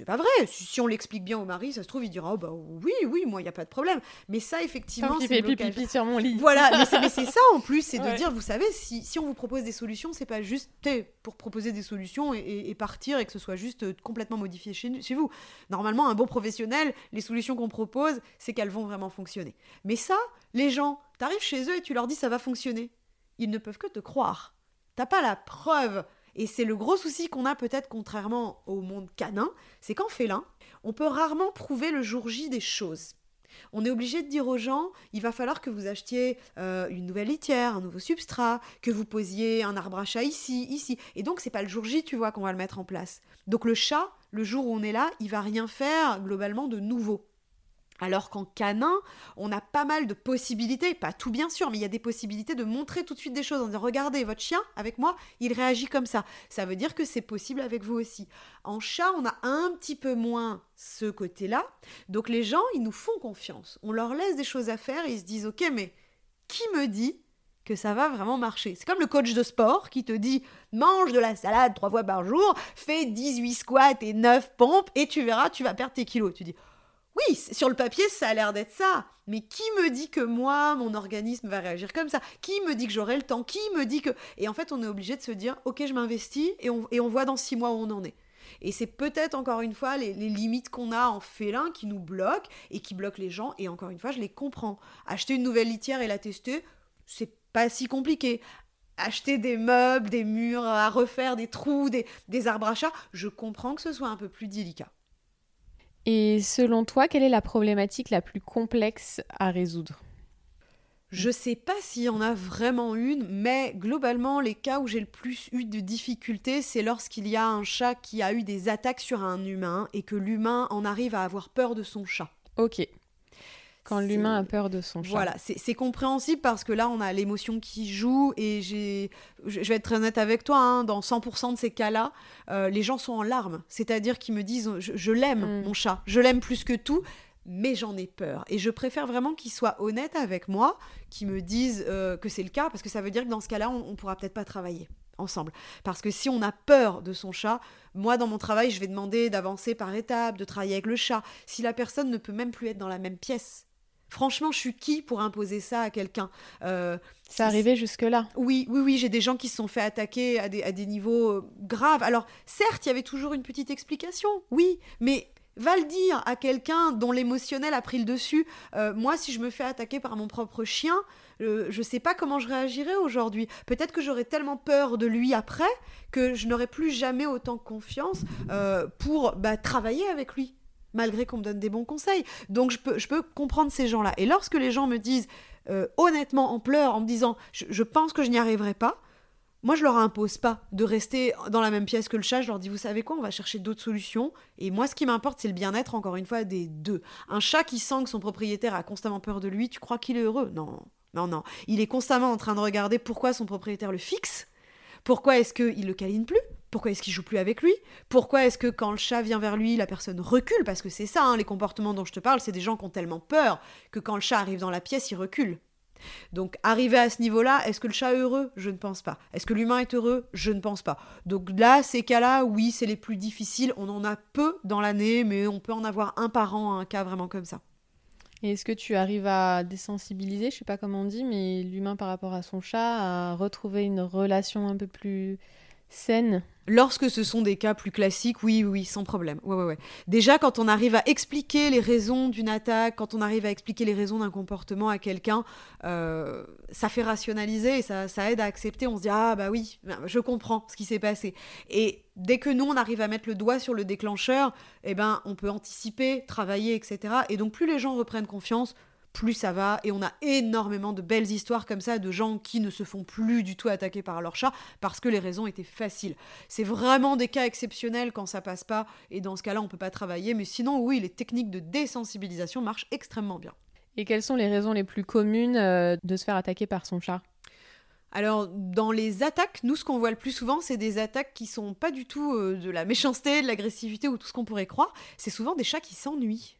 c'est pas vrai. Si, on l'explique bien au mari, ça se trouve, il dira oh bah oui, oui, moi, il n'y a pas de problème. Mais ça, effectivement, c'est pipi sur mon lit. Voilà, mais c'est ça en plus, c'est de dire, vous savez, si, si, on vous propose des solutions, c'est pas juste pour proposer des solutions et, partir et que ce soit juste euh, complètement modifié chez, chez vous. Normalement, un bon professionnel, les solutions qu'on propose, c'est qu'elles vont vraiment fonctionner. Mais ça, les gens, t'arrives chez eux et tu leur dis ça va fonctionner. Ils ne peuvent que te croire. T'as pas la preuve et c'est le gros souci qu'on a peut-être contrairement au monde canin, c'est qu'en félin, on peut rarement prouver le jour J des choses. On est obligé de dire aux gens, il va falloir que vous achetiez euh, une nouvelle litière, un nouveau substrat, que vous posiez un arbre à chat ici, ici. Et donc, c'est pas le jour J, tu vois, qu'on va le mettre en place. Donc, le chat, le jour où on est là, il va rien faire globalement de nouveau. Alors qu'en canin, on a pas mal de possibilités, pas tout bien sûr, mais il y a des possibilités de montrer tout de suite des choses en disant regardez votre chien avec moi, il réagit comme ça. Ça veut dire que c'est possible avec vous aussi. En chat, on a un petit peu moins ce côté-là. Donc les gens, ils nous font confiance. On leur laisse des choses à faire et ils se disent ok, mais qui me dit que ça va vraiment marcher? C'est comme le coach de sport qui te dit mange de la salade trois fois par jour, fais 18 squats et 9 pompes et tu verras, tu vas perdre tes kilos. Tu dis oui, sur le papier, ça a l'air d'être ça. Mais qui me dit que moi, mon organisme va réagir comme ça? Qui me dit que j'aurai le temps? Qui me dit que... Et en fait, on est obligé de se dire, ok, je m'investis et on, voit dans six mois où on en est. Et c'est peut-être encore une fois les, limites qu'on a en félin qui nous bloquent et qui bloquent les gens. Et encore une fois, je les comprends. Acheter une nouvelle litière et la tester, c'est pas si compliqué. Acheter des meubles, des murs à refaire, des trous, des, des arbres à chat, je comprends que ce soit un peu plus délicat. Et selon toi, quelle est la problématique la plus complexe à résoudre? Je sais pas s'il y en a vraiment une, mais globalement, les cas où j'ai le plus eu de difficultés, c'est lorsqu'il y a un chat qui a eu des attaques sur un humain et que l'humain en arrive à avoir peur de son chat. Ok. Quand l'humain a peur de son chat. Voilà, c'est compréhensible parce que là, on a l'émotion qui joue et j'ai, je vais être très honnête avec toi, hein, dans 100% de ces cas-là, euh, les gens sont en larmes. C'est-à-dire qu'ils me disent, je, l'aime, mm. mon chat, je l'aime plus que tout, mais j'en ai peur. Et je préfère vraiment qu'ils soient honnêtes avec moi, qu'ils me disent euh, que c'est le cas, parce que ça veut dire que dans ce cas-là, on, on pourra peut-être pas travailler ensemble. Parce que si on a peur de son chat, moi dans mon travail, je vais demander d'avancer par étapes, de travailler avec le chat. Si la personne ne peut même plus être dans la même pièce, Franchement, je suis qui pour imposer ça à quelqu'un euh, Ça arrivait jusque-là. Oui, oui, oui, j'ai des gens qui se sont fait attaquer à des, à des niveaux euh, graves. Alors, certes, il y avait toujours une petite explication, oui, mais va le dire à quelqu'un dont l'émotionnel a pris le dessus. Euh, moi, si je me fais attaquer par mon propre chien, je ne sais pas comment je réagirais aujourd'hui. Peut-être que j'aurais tellement peur de lui après que je n'aurais plus jamais autant confiance pour bah, travailler avec lui malgré qu'on me donne des bons conseils. Donc je peux, comprendre ces gens-là. Et lorsque les gens me disent euh, honnêtement en pleurs, en me disant je, pense que je n'y arriverai pas, moi je leur impose pas de rester dans la même pièce que le chat. Je leur dis vous savez quoi, on va chercher d'autres solutions. Et moi ce qui m'importe c'est le bien-être encore une fois des deux. Un chat qui sent que son propriétaire a constamment peur de lui, tu crois qu'il est heureux? Non. Non, non. Il est constamment en train de regarder pourquoi son propriétaire le fixe. Pourquoi est-ce qu'il le câline plus? Pourquoi est-ce qu'il joue plus avec lui? Pourquoi est-ce que quand le chat vient vers lui, la personne recule? Parce que c'est ça, hein, les comportements dont je te parle, c'est des gens qui ont tellement peur que quand le chat arrive dans la pièce, il recule. Donc, arrivé à ce niveau-là, est-ce que le chat est heureux? Je ne pense pas. Est-ce que l'humain est heureux? Je ne pense pas. Donc là, ces cas-là, oui, c'est les plus difficiles. On en a peu dans l'année, mais on peut en avoir un par an, un cas vraiment comme ça. Et est-ce que tu arrives à désensibiliser, je sais pas comment on dit, mais l'humain par rapport à son chat, à retrouver une relation un peu plus saine Lorsque ce sont des cas plus classiques, oui, oui, sans problème. Ouais, ouais, ouais. Déjà, quand on arrive à expliquer les raisons d'une attaque, quand on arrive à expliquer les raisons d'un comportement à quelqu'un, euh, ça fait rationaliser et ça, aide à accepter. On se dit, ah bah oui, je comprends ce qui s'est passé. Et dès que nous, on arrive à mettre le doigt sur le déclencheur, eh ben, on peut anticiper, travailler, etc. Et donc, plus les gens reprennent confiance, plus ça va. Et on a énormément de belles histoires comme ça de gens qui ne se font plus du tout attaquer par leur chat parce que les raisons étaient faciles. C'est vraiment des cas exceptionnels quand ça passe pas et dans ce cas-là on peut pas travailler. Mais sinon oui, les techniques de désensibilisation marchent extrêmement bien. Et quelles sont les raisons les plus communes euh, de se faire attaquer par son chat? Alors, dans les attaques, nous, ce qu'on voit le plus souvent, c'est des attaques qui sont pas du tout euh, de la méchanceté, de l'agressivité ou tout ce qu'on pourrait croire. C'est souvent des chats qui s'ennuient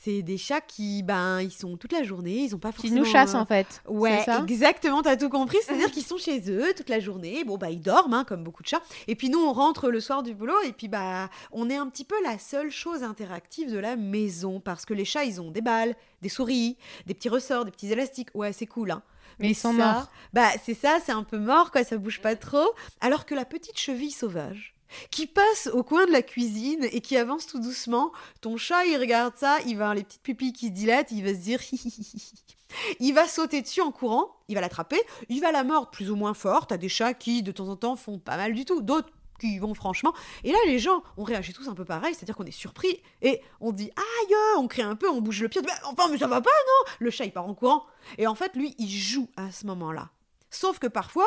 c'est des chats qui, ben, ils sont toute la journée, ils ont pas forcément. Qui nous chassent en fait. Ouais, exactement, t'as tout compris. C'est-à-dire qu'ils sont chez eux toute la journée. Bon, bah, ils dorment, hein, comme beaucoup de chats. Et puis nous, on rentre le soir du boulot et puis, bah, on est un petit peu la seule chose interactive de la maison parce que les chats, ils ont des balles, des souris, des petits ressorts, des petits élastiques. Ouais, c'est cool, hein. Mais, ils sont morts. Bah, c'est ça, c'est un peu mort, quoi, ça bouge pas trop. Alors que la petite cheville sauvage, qui passe au coin de la cuisine et qui avance tout doucement. Ton chat, il regarde ça, il va les petites pupilles qui se dilatent, il va se dire Il va sauter dessus en courant, il va l'attraper, il va la mordre plus ou moins fort. T'as des chats qui, de temps en temps, font pas mal du tout. D'autres qui vont franchement. Et là, les gens, on réagit tous un peu pareil, c'est-à-dire qu'on est surpris et on dit aïe, on crie un peu, on bouge le pied, enfin, mais ça va pas, non? Le chat, il part en courant. Et en fait, lui, il joue à ce moment-là. Sauf que parfois,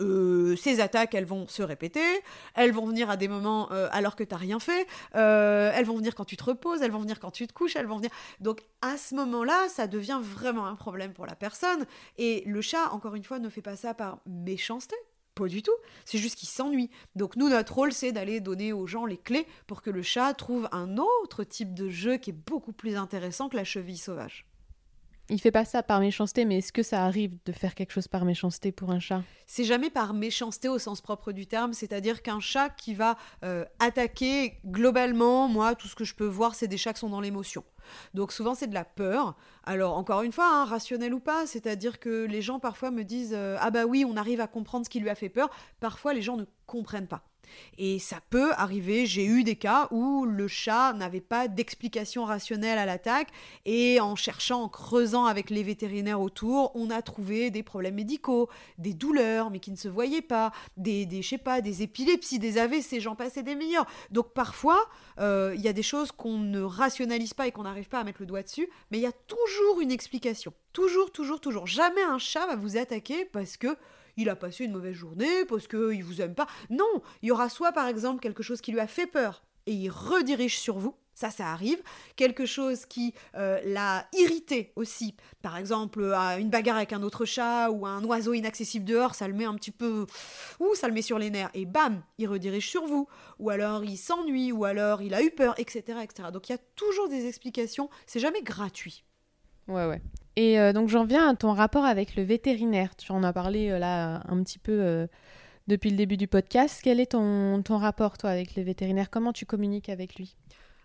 euh, ces attaques, elles vont se répéter, elles vont venir à des moments euh, alors que tu n'as rien fait, euh, elles vont venir quand tu te reposes, elles vont venir quand tu te couches, elles vont venir. Donc à ce moment-là, ça devient vraiment un problème pour la personne. Et le chat, encore une fois, ne fait pas ça par méchanceté. Pas du tout, c'est juste qu'il s'ennuie. Donc nous, notre rôle, c'est d'aller donner aux gens les clés pour que le chat trouve un autre type de jeu qui est beaucoup plus intéressant que la cheville sauvage. Il fait pas ça par méchanceté, mais est-ce que ça arrive de faire quelque chose par méchanceté pour un chat? C'est jamais par méchanceté au sens propre du terme, c'est-à-dire qu'un chat qui va euh, attaquer globalement, moi, tout ce que je peux voir, c'est des chats qui sont dans l'émotion. Donc souvent c'est de la peur. Alors encore une fois, hein, rationnel ou pas, c'est-à-dire que les gens parfois me disent euh, ah bah oui, on arrive à comprendre ce qui lui a fait peur. Parfois les gens ne comprennent pas. Et ça peut arriver, j'ai eu des cas où le chat n'avait pas d'explication rationnelle à l'attaque et en cherchant, en creusant avec les vétérinaires autour, on a trouvé des problèmes médicaux, des douleurs mais qui ne se voyaient pas, des, des je sais pas, des épilepsies, des AVC, j'en passais des meilleurs. Donc parfois, euh, il y a des choses qu'on ne rationalise pas et qu'on n'arrive pas à mettre le doigt dessus, mais il y a toujours une explication. Toujours, toujours, toujours. Jamais un chat va vous attaquer parce que il a passé une mauvaise journée, parce qu'il vous aime pas. Non, il y aura soit par exemple quelque chose qui lui a fait peur et il redirige sur vous. Ça, ça arrive. Quelque chose qui euh, l'a irrité aussi. Par exemple, une bagarre avec un autre chat ou un oiseau inaccessible dehors, ça le met un petit peu. Ouh, ça le met sur les nerfs. Et bam, il redirige sur vous. Ou alors il s'ennuie, ou alors il a eu peur, etc. etc. Donc il y a toujours des explications. C'est jamais gratuit. Ouais, ouais. Et euh, donc j'en viens à ton rapport avec le vétérinaire. Tu en as parlé euh, là un petit peu euh, depuis le début du podcast. Quel est ton, ton rapport toi avec le vétérinaire? Comment tu communiques avec lui?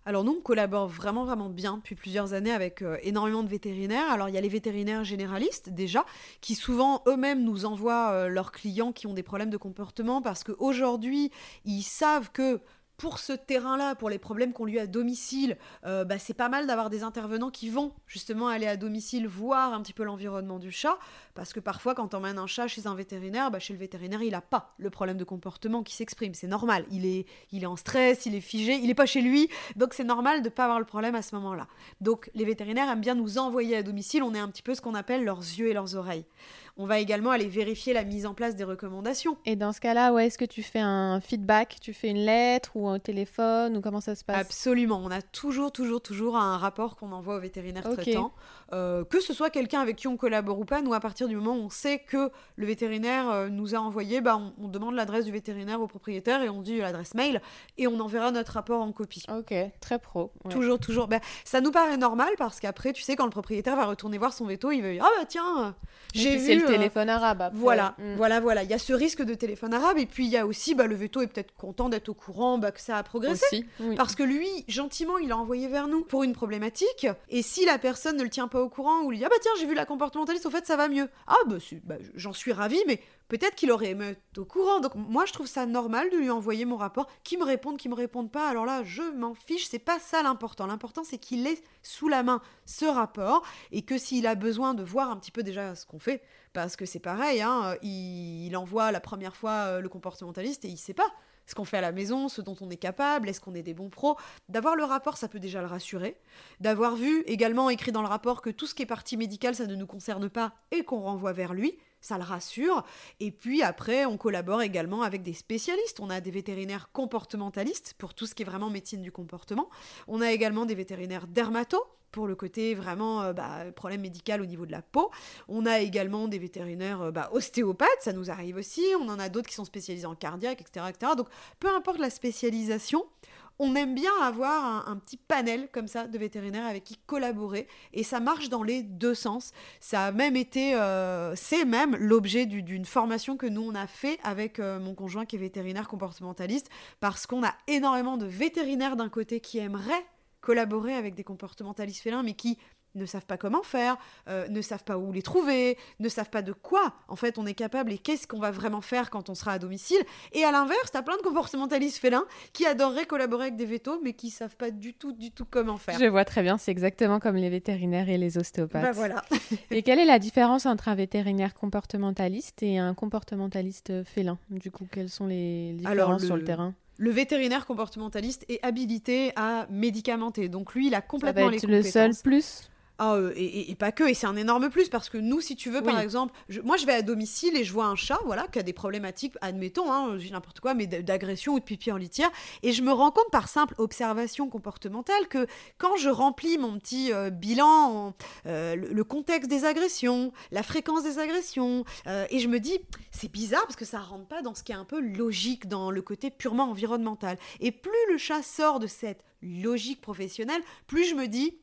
Alors nous, on collabore vraiment vraiment bien depuis plusieurs années avec énormément de vétérinaires. Alors il y a les vétérinaires généralistes déjà, qui souvent eux-mêmes nous envoient leurs clients qui ont des problèmes de comportement parce qu'aujourd'hui, ils savent que pour ce terrain-là, pour les problèmes qu'on lui a à domicile, euh, bah, c'est pas mal d'avoir des intervenants qui vont justement aller à domicile voir un petit peu l'environnement du chat, parce que parfois quand on emmène un chat chez un vétérinaire, bah, chez le vétérinaire il n'a pas le problème de comportement qui s'exprime, c'est normal, il est, il est en stress, il est figé, il n'est pas chez lui, donc c'est normal de ne pas avoir le problème à ce moment-là. Donc les vétérinaires aiment bien nous envoyer à domicile, on est un petit peu ce qu'on appelle leurs yeux et leurs oreilles. On va également aller vérifier la mise en place des recommandations. Et dans ce cas-là, ouais, est-ce que tu fais un feedback Tu fais une lettre ou un téléphone ou comment ça se passe? Absolument. On a toujours, toujours, toujours un rapport qu'on envoie au vétérinaire traitant. Euh, que ce soit quelqu'un avec qui on collabore ou pas, nous, à partir du moment où on sait que le vétérinaire euh, nous a envoyé, bah, on, demande l'adresse du vétérinaire au propriétaire et on dit l'adresse mail et on enverra notre rapport en copie. Ok, très pro. Toujours, toujours. Bah, ça nous paraît normal parce qu'après, tu sais, quand le propriétaire va retourner voir son veto, il va dire Ah bah tiens, j'ai vu le téléphone arabe. Voilà, mm. voilà, voilà. Il y a ce risque de téléphone arabe et puis il y a aussi bah, le veto est peut-être content d'être au courant bah, que ça a progressé. Parce que lui, gentiment, il a envoyé vers nous pour une problématique et si la personne ne le tient pas au courant ou lui dit Ah bah tiens, j'ai vu la comportementaliste, au fait ça va mieux. Ah bah, bah j'en suis ravie, mais peut-être qu'il aurait aimé au courant. Donc moi je trouve ça normal de lui envoyer mon rapport, qu'il me réponde, qu'il me réponde pas. Alors là, je m'en fiche, c'est pas ça l'important. L'important c'est qu'il ait sous la main ce rapport et que s'il a besoin de voir un petit peu déjà ce qu'on fait, parce que c'est pareil, hein, il, envoie la première fois euh, le comportementaliste et il sait pas ce qu'on fait à la maison, ce dont on est capable, est-ce qu'on est des bons pros. D'avoir le rapport, ça peut déjà le rassurer. D'avoir vu également écrit dans le rapport que tout ce qui est partie médicale, ça ne nous concerne pas et qu'on renvoie vers lui, ça le rassure. Et puis après, on collabore également avec des spécialistes. On a des vétérinaires comportementalistes pour tout ce qui est vraiment médecine du comportement. On a également des vétérinaires dermato pour le côté vraiment euh, bah, problème médical au niveau de la peau. On a également des vétérinaires euh, bah, ostéopathes, ça nous arrive aussi. On en a d'autres qui sont spécialisés en cardiaque, etc., etc. Donc peu importe la spécialisation, on aime bien avoir un, petit panel comme ça de vétérinaires avec qui collaborer et ça marche dans les deux sens. Ça a même été, euh, c'est même l'objet d'une formation que nous on a fait avec mon conjoint qui est vétérinaire comportementaliste parce qu'on a énormément de vétérinaires d'un côté qui aimeraient collaborer avec des comportementalistes félins, mais qui ne savent pas comment faire, euh, ne savent pas où les trouver, ne savent pas de quoi en fait on est capable et qu'est-ce qu'on va vraiment faire quand on sera à domicile. Et à l'inverse, tu as plein de comportementalistes félins qui adoreraient collaborer avec des vétos mais qui savent pas du tout du tout comment faire. Je vois très bien, c'est exactement comme les vétérinaires et les ostéopathes. Bah voilà. et quelle est la différence entre un vétérinaire comportementaliste et un comportementaliste félin Du coup, quelles sont les différences sur le terrain? le vétérinaire comportementaliste est habilité à médicamenter. Donc lui, il a complètement Ça va être le seul plus? Ah, euh, et, pas que, et c'est un énorme plus parce que nous, si tu veux, par exemple, moi je vais à domicile et je vois un chat, voilà, qui a des problématiques, admettons, hein, j'ai n'importe quoi, mais d'agression ou de pipi en litière, et je me rends compte par simple observation comportementale que quand je remplis mon petit euh, bilan, euh, le, contexte des agressions, la fréquence des agressions, et je me dis, c'est bizarre parce que ça rentre pas dans ce qui est un peu logique, dans le côté purement environnemental. Et plus le chat sort de cette logique professionnelle, plus je me dis,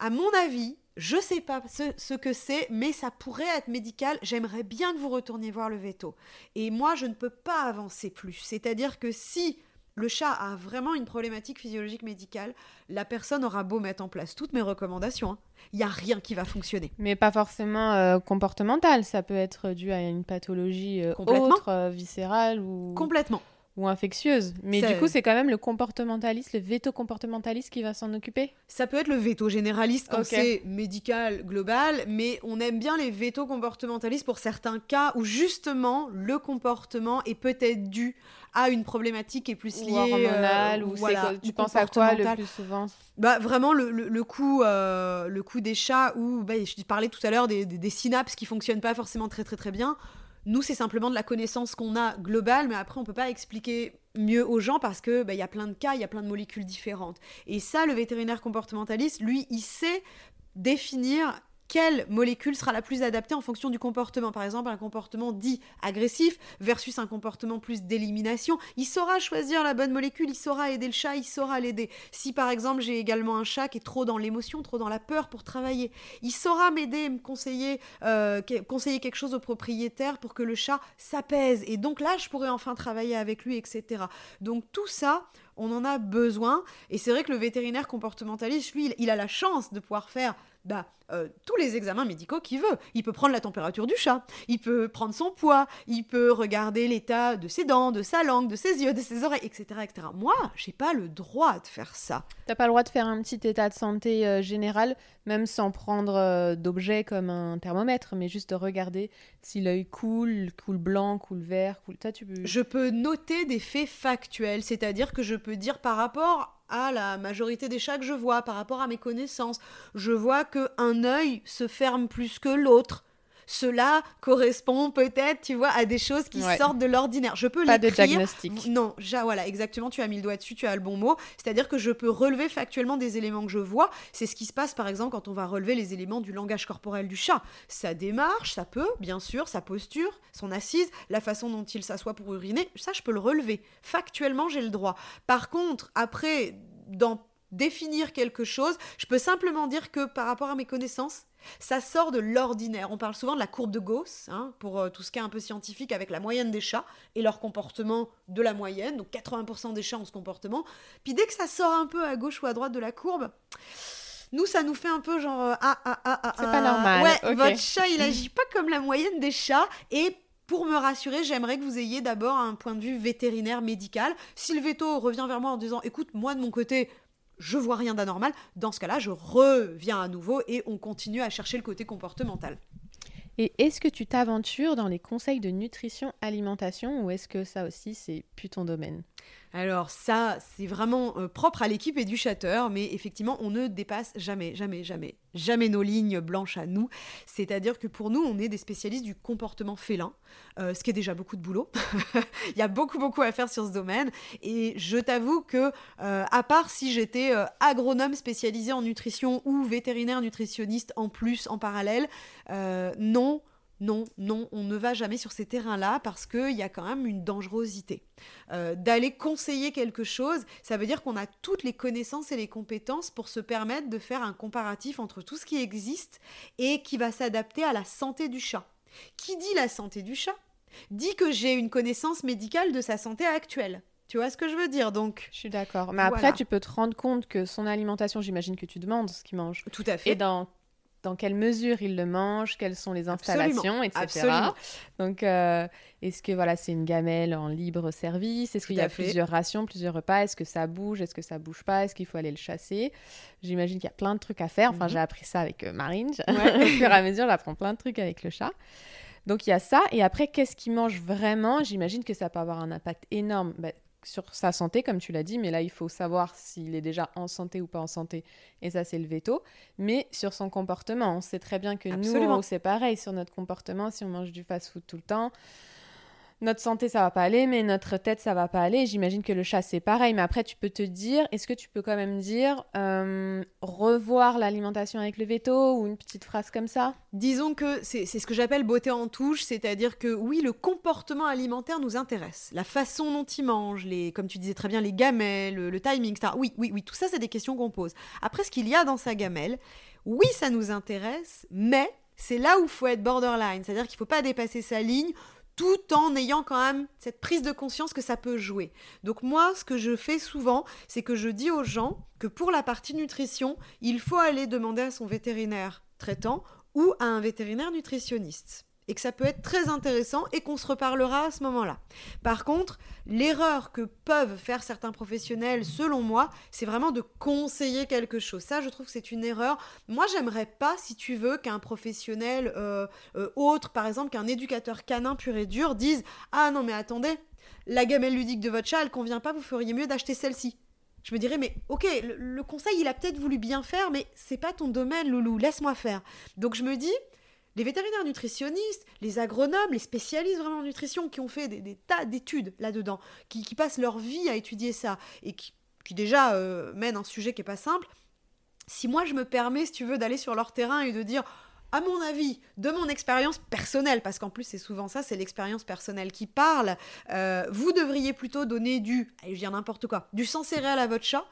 à mon avis, je ne sais pas ce, que c'est, mais ça pourrait être médical. J'aimerais bien que vous retourniez voir le veto. Et moi, je ne peux pas avancer plus. C'est-à-dire que si le chat a vraiment une problématique physiologique médicale, la personne aura beau mettre en place toutes mes recommandations, il n'y a rien qui va fonctionner. Mais pas forcément euh, comportemental, ça peut être dû à une pathologie euh, autre, euh, viscérale ou... Complètement ou infectieuse. Mais du coup, c'est quand même le comportementaliste, le veto comportementaliste qui va s'en occuper Ça peut être le veto généraliste quand c'est médical, global, mais on aime bien les vétos comportementalistes pour certains cas où justement le comportement est peut-être dû à une problématique qui est plus liée... Ou hormonale, euh, ou voilà, tu penses à quoi le plus souvent bah, Vraiment, le, le, coup, euh, le coup des chats, où bah, je parlais tout à l'heure des, des, des synapses qui fonctionnent pas forcément très très très bien. Nous, c'est simplement de la connaissance qu'on a globale, mais après, on peut pas expliquer mieux aux gens parce que bah, il y a plein de cas, il y a plein de molécules différentes. Et ça, le vétérinaire comportementaliste, lui, il sait définir quelle molécule sera la plus adaptée en fonction du comportement. Par exemple, un comportement dit agressif versus un comportement plus d'élimination. Il saura choisir la bonne molécule, il saura aider le chat, il saura l'aider. Si par exemple j'ai également un chat qui est trop dans l'émotion, trop dans la peur pour travailler, il saura m'aider, me conseiller, euh, conseiller quelque chose au propriétaire pour que le chat s'apaise. Et donc là, je pourrais enfin travailler avec lui, etc. Donc tout ça, on en a besoin. Et c'est vrai que le vétérinaire comportementaliste, lui, il a la chance de pouvoir faire bah, euh, tous les examens médicaux qu'il veut. Il peut prendre la température du chat, il peut prendre son poids, il peut regarder l'état de ses dents, de sa langue, de ses yeux, de ses oreilles, etc. etc. Moi, j'ai pas le droit de faire ça. T'as pas le droit de faire un petit état de santé euh, général, même sans prendre euh, d'objets comme un thermomètre, mais juste de regarder si l'œil coule, coule blanc, coule vert, coule. tu peux... Je peux noter des faits factuels, c'est-à-dire que je peux dire par rapport à la majorité des chats que je vois, par rapport à mes connaissances. Je vois qu'un œil se ferme plus que l'autre cela correspond peut-être, tu vois, à des choses qui sortent de l'ordinaire. Je peux Pas de diagnostic. Non, voilà, exactement, tu as mis le doigt dessus, tu as le bon mot. C'est-à-dire que je peux relever factuellement des éléments que je vois. C'est ce qui se passe, par exemple, quand on va relever les éléments du langage corporel du chat. Sa démarche, ça peut, bien sûr, sa posture, son assise, la façon dont il s'assoit pour uriner, ça, je peux le relever. Factuellement, j'ai le droit. Par contre, après, dans définir quelque chose, je peux simplement dire que par rapport à mes connaissances, ça sort de l'ordinaire. On parle souvent de la courbe de Gauss, hein, pour euh, tout ce qui est un peu scientifique, avec la moyenne des chats et leur comportement de la moyenne. Donc 80% des chats ont ce comportement. Puis dès que ça sort un peu à gauche ou à droite de la courbe, nous, ça nous fait un peu genre euh, ah ah ah ah. C'est pas normal. Ouais, votre chat, il agit pas comme la moyenne des chats et pour me rassurer, j'aimerais que vous ayez d'abord un point de vue vétérinaire médical. Si le veto revient vers moi en disant écoute, moi de mon côté, je vois rien d'anormal, dans ce cas-là, je reviens à nouveau et on continue à chercher le côté comportemental. Et est-ce que tu t'aventures dans les conseils de nutrition alimentation ou est-ce que ça aussi c'est plus ton domaine? Alors ça, c'est vraiment euh, propre à l'équipe et du chateur, mais effectivement, on ne dépasse jamais, jamais, jamais, jamais nos lignes blanches à nous. C'est-à-dire que pour nous, on est des spécialistes du comportement félin, euh, ce qui est déjà beaucoup de boulot. Il y a beaucoup, beaucoup à faire sur ce domaine. Et je t'avoue que, euh, à part si j'étais agronome spécialisé en nutrition ou vétérinaire nutritionniste en plus, en parallèle, non, non, non, on ne va jamais sur ces terrains-là parce qu'il y a quand même une dangerosité. Euh, d'aller conseiller quelque chose, ça veut dire qu'on a toutes les connaissances et les compétences pour se permettre de faire un comparatif entre tout ce qui existe et qui va s'adapter à la santé du chat. Qui dit la santé du chat dit que j'ai une connaissance médicale de sa santé actuelle. Tu vois ce que je veux dire Donc, je suis d'accord. Mais après, tu peux te rendre compte que son alimentation, j'imagine que tu demandes ce qu'il mange. Tout à fait. Et dans dans quelle mesure il le mange, quelles sont les installations, etc. Absolument. Donc, euh, est-ce que voilà, c'est une gamelle en libre service? Est-ce qu'il y a plusieurs rations, plusieurs repas? Est-ce que ça bouge? Est-ce que ça bouge pas? Est-ce qu'il faut aller le chasser? J'imagine qu'il y a plein de trucs à faire. Enfin, mhm. j'ai appris ça avec euh, Marine. Au fur et à mesure, j'apprends plein de trucs avec le chat. Donc, il y a ça. Et après, qu'est-ce qu'il mange vraiment? J'imagine que ça peut avoir un impact énorme. Bah, sur sa santé, comme tu l'as dit, mais là, il faut savoir s'il est déjà en santé ou pas en santé, et ça, c'est le veto, mais sur son comportement. On sait très bien que nous, c'est pareil sur notre comportement, si on mange du fast-food tout le temps, notre santé, ça va pas aller, mais notre tête, ça va pas aller. J'imagine que le chat, c'est pareil. Mais après, tu peux te dire, est-ce que tu peux quand même dire euh, revoir l'alimentation avec le veto ou une petite phrase comme ça? Disons que c'est ce que j'appelle beauté en touche, c'est-à-dire que oui, le comportement alimentaire nous intéresse. La façon dont il mange, les, comme tu disais très bien, les gamelles, le, timing, etc. Oui, oui, oui, tout ça, c'est des questions qu'on pose. Après, ce qu'il y a dans sa gamelle, oui, ça nous intéresse, mais c'est là où faut être borderline, c'est-à-dire qu'il faut pas dépasser sa ligne tout en ayant quand même cette prise de conscience que ça peut jouer. Donc moi, ce que je fais souvent, c'est que je dis aux gens que pour la partie nutrition, il faut aller demander à son vétérinaire traitant ou à un vétérinaire nutritionniste et que ça peut être très intéressant et qu'on se reparlera à ce moment-là. Par contre, l'erreur que peuvent faire certains professionnels, selon moi, c'est vraiment de conseiller quelque chose. Ça, je trouve que c'est une erreur. Moi, j'aimerais pas, si tu veux, qu'un professionnel euh, euh, autre, par exemple, qu'un éducateur canin pur et dur, dise Ah non, mais attendez, la gamelle ludique de votre chat, elle convient pas, vous feriez mieux d'acheter celle-ci. Je me dirais, mais ok, le, le conseil, il a peut-être voulu bien faire, mais c'est pas ton domaine, Loulou, laisse-moi faire. Donc je me dis, les vétérinaires nutritionnistes, les agronomes, les spécialistes vraiment en nutrition qui ont fait des, tas d'études là-dedans, qui, passent leur vie à étudier ça et qui, déjà euh, mènent un sujet qui n'est pas simple. Si moi je me permets, si tu veux, d'aller sur leur terrain et de dire, à mon avis, de mon expérience personnelle, parce qu'en plus c'est souvent ça, c'est l'expérience personnelle qui parle, euh, vous devriez plutôt donner du, allez, je dire n'importe quoi, du sang céréal à votre chat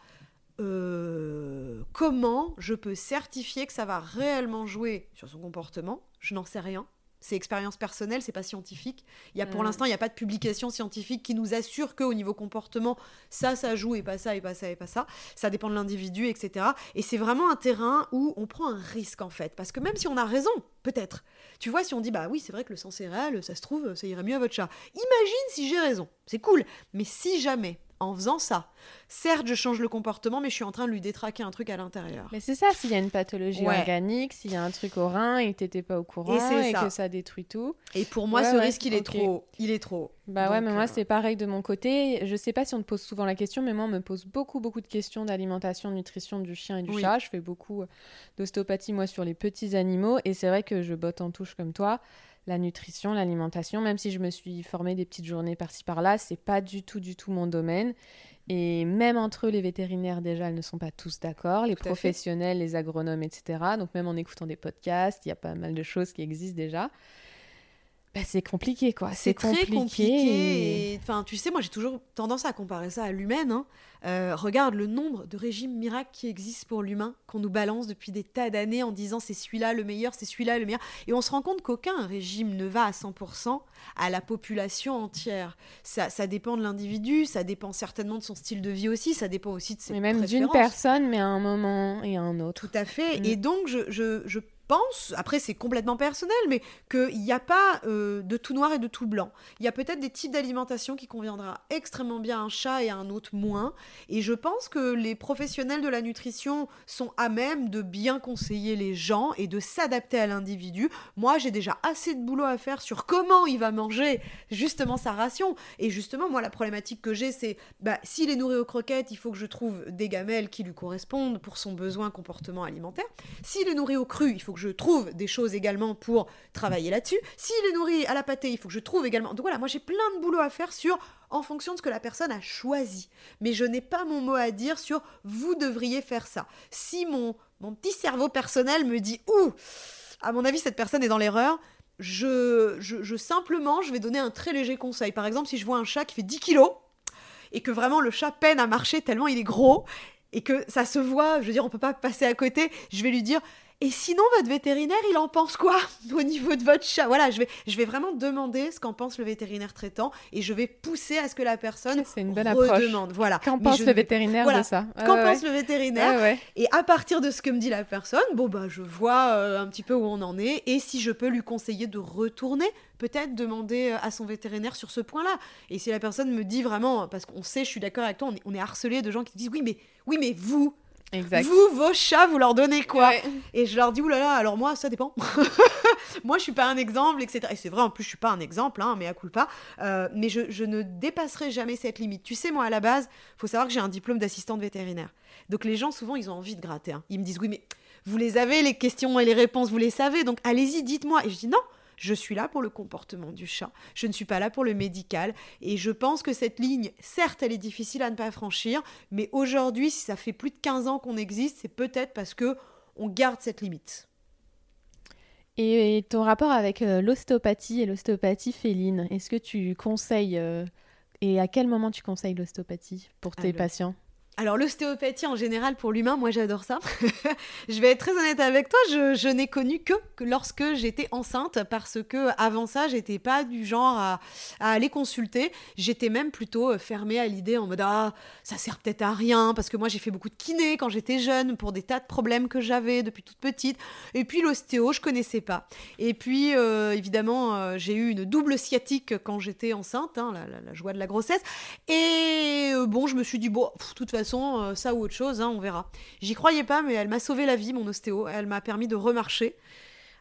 euh, comment je peux certifier que ça va réellement jouer sur son comportement Je n'en sais rien. C'est expérience personnelle, c'est pas scientifique. Il y a pour mm. l'instant, il n'y a pas de publication scientifique qui nous assure qu'au niveau comportement, ça, ça joue et pas ça et pas ça et pas ça. Ça dépend de l'individu, etc. Et c'est vraiment un terrain où on prend un risque en fait, parce que même si on a raison, peut-être. Tu vois, si on dit bah oui, c'est vrai que le sang céréal, ça se trouve, ça irait mieux à votre chat. Imagine si j'ai raison, c'est cool. Mais si jamais en faisant ça. Certes, je change le comportement, mais je suis en train de lui détraquer un truc à l'intérieur. Mais c'est ça, s'il y a une pathologie organique, s'il y a un truc au rein et que t'étais pas au courant et, que ça détruit tout. Et pour moi, ce risque, il est trop. Il est trop. Bah ouais, mais moi, euh, c'est pareil de mon côté. Je sais pas si on te pose souvent la question, mais moi, on me pose beaucoup, beaucoup de questions d'alimentation, de nutrition du chien et du chat. Je fais beaucoup d'ostéopathie, moi, sur les petits animaux. Et c'est vrai que je botte en touche comme toi la nutrition, l'alimentation, même si je me suis formée des petites journées par-ci par-là, c'est pas du tout, du tout mon domaine. Et même entre eux, les vétérinaires, déjà, ils ne sont pas tous d'accord, les professionnels, les agronomes, etc. Donc même en écoutant des podcasts, il y a pas mal de choses qui existent déjà. Bah, c'est compliqué, quoi. C'est très compliqué. Enfin, tu sais, moi, j'ai toujours tendance à comparer ça à l'humaine. Hein. Euh, regarde le nombre de régimes miracles qui existent pour l'humain, qu'on nous balance depuis des tas d'années en disant c'est celui-là le meilleur, c'est celui-là le meilleur. Et on se rend compte qu'aucun régime ne va à 100% à la population entière. Ça, ça dépend de l'individu, ça dépend certainement de son style de vie aussi, ça dépend aussi de ses mais même d'une personne, mais à un moment et à un autre. Tout à fait. Mm. Et donc, je, je, je pense, après c'est complètement personnel, mais qu'il n'y a pas euh, de tout noir et de tout blanc. Il y a peut-être des types d'alimentation qui conviendra extrêmement bien à un chat et à un autre moins. Et je pense que les professionnels de la nutrition sont à même de bien conseiller les gens et de s'adapter à l'individu. Moi, j'ai déjà assez de boulot à faire sur comment il va manger justement sa ration. Et justement, moi, la problématique que j'ai, c'est bah, s'il est nourri aux croquettes, il faut que je trouve des gamelles qui lui correspondent pour son besoin comportement alimentaire. S'il est nourri au cru, il faut que je trouve des choses également pour travailler là-dessus. S'il est nourri à la pâtée, il faut que je trouve également. Donc voilà, moi j'ai plein de boulot à faire sur en fonction de ce que la personne a choisi. Mais je n'ai pas mon mot à dire sur vous devriez faire ça. Si mon, mon petit cerveau personnel me dit ouh, à mon avis cette personne est dans l'erreur, je, je, simplement je vais donner un très léger conseil. Par exemple, si je vois un chat qui fait 10 kilos et que vraiment le chat peine à marcher tellement il est gros et que ça se voit, je veux dire, on peut pas passer à côté, je vais lui dire et sinon, votre vétérinaire, il en pense quoi au niveau de votre chat? Voilà, je vais, je vais vraiment demander ce qu'en pense le vétérinaire traitant et je vais pousser à ce que la personne C'est une bonne redemande. Voilà. Qu'en pense le vétérinaire de ça? Qu'en pense le vétérinaire Et à partir de ce que me dit la personne, bon bah je vois euh, un petit peu où on en est et si je peux lui conseiller de retourner, peut-être demander euh, à son vétérinaire sur ce point-là. Et si la personne me dit vraiment, parce qu'on sait, je suis d'accord avec toi, on est, on est harcelé de gens qui disent oui mais oui mais vous vous, vos chats, vous leur donnez quoi Et je leur dis, oulala, alors moi, ça dépend. moi, je suis pas un exemple, etc. Et c'est vrai, en plus, je suis pas un exemple, hein, mais à coup pas. Euh, mais je, ne dépasserai jamais cette limite. Tu sais, moi, à la base, faut savoir que j'ai un diplôme d'assistante vétérinaire. Donc les gens, souvent, ils ont envie de gratter. Hein. Ils me disent, oui, mais vous les avez, les questions et les réponses, vous les savez, donc allez-y, dites-moi. Et je dis, non, je suis là pour le comportement du chat. Je ne suis pas là pour le médical. Et je pense que cette ligne, certes, elle est difficile à ne pas franchir, mais aujourd'hui, si ça fait plus de 15 ans qu'on existe, c'est peut-être parce que on garde cette limite. Et ton rapport avec euh, l'ostéopathie et l'ostéopathie féline, est-ce que tu conseilles euh, et à quel moment tu conseilles l'ostéopathie pour tes patients? Alors l'ostéopathie en général pour l'humain, moi j'adore ça. je vais être très honnête avec toi, je, n'ai connu que, que lorsque j'étais enceinte parce que avant ça j'étais pas du genre à, aller consulter. J'étais même plutôt euh, fermée à l'idée en mode ah ça sert peut-être à rien parce que moi j'ai fait beaucoup de kiné quand j'étais jeune pour des tas de problèmes que j'avais depuis toute petite. Et puis l'ostéo je connaissais pas. Et puis euh, évidemment euh, j'ai eu une double sciatique quand j'étais enceinte, hein, la, joie de la grossesse. Et bon je me suis dit bon de toute façon euh, ça ou autre chose, hein, on verra. J'y croyais pas, mais elle m'a sauvé la vie, mon ostéo. Elle m'a permis de remarcher.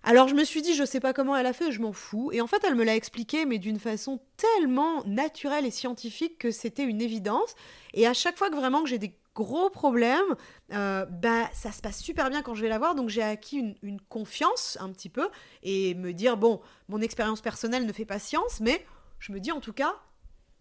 Alors je me suis dit, je sais pas comment elle a fait, je m'en fous. Et en fait, elle me l'a expliqué, mais d'une façon tellement naturelle et scientifique que c'était une évidence. Et à chaque fois que vraiment que j'ai des gros problèmes, euh, bah ça se passe super bien quand je vais la voir. Donc j'ai acquis une, une, confiance un petit peu et me dire bon, mon expérience personnelle ne fait pas science, mais je me dis en tout cas,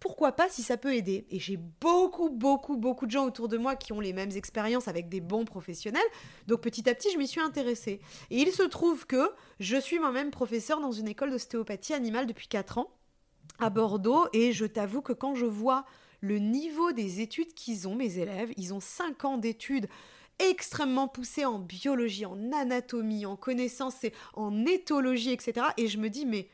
pourquoi pas si ça peut aider Et j'ai beaucoup, beaucoup, beaucoup de gens autour de moi qui ont les mêmes expériences avec des bons professionnels. Donc petit à petit, je m'y suis intéressée. Et il se trouve que je suis moi-même professeur dans une école d'ostéopathie animale depuis 4 ans à Bordeaux. Et je t'avoue que quand je vois le niveau des études qu'ils ont, mes élèves, ils ont 5 ans d'études extrêmement poussées en biologie, en anatomie, en connaissances, en éthologie, etc. Et je me dis, mais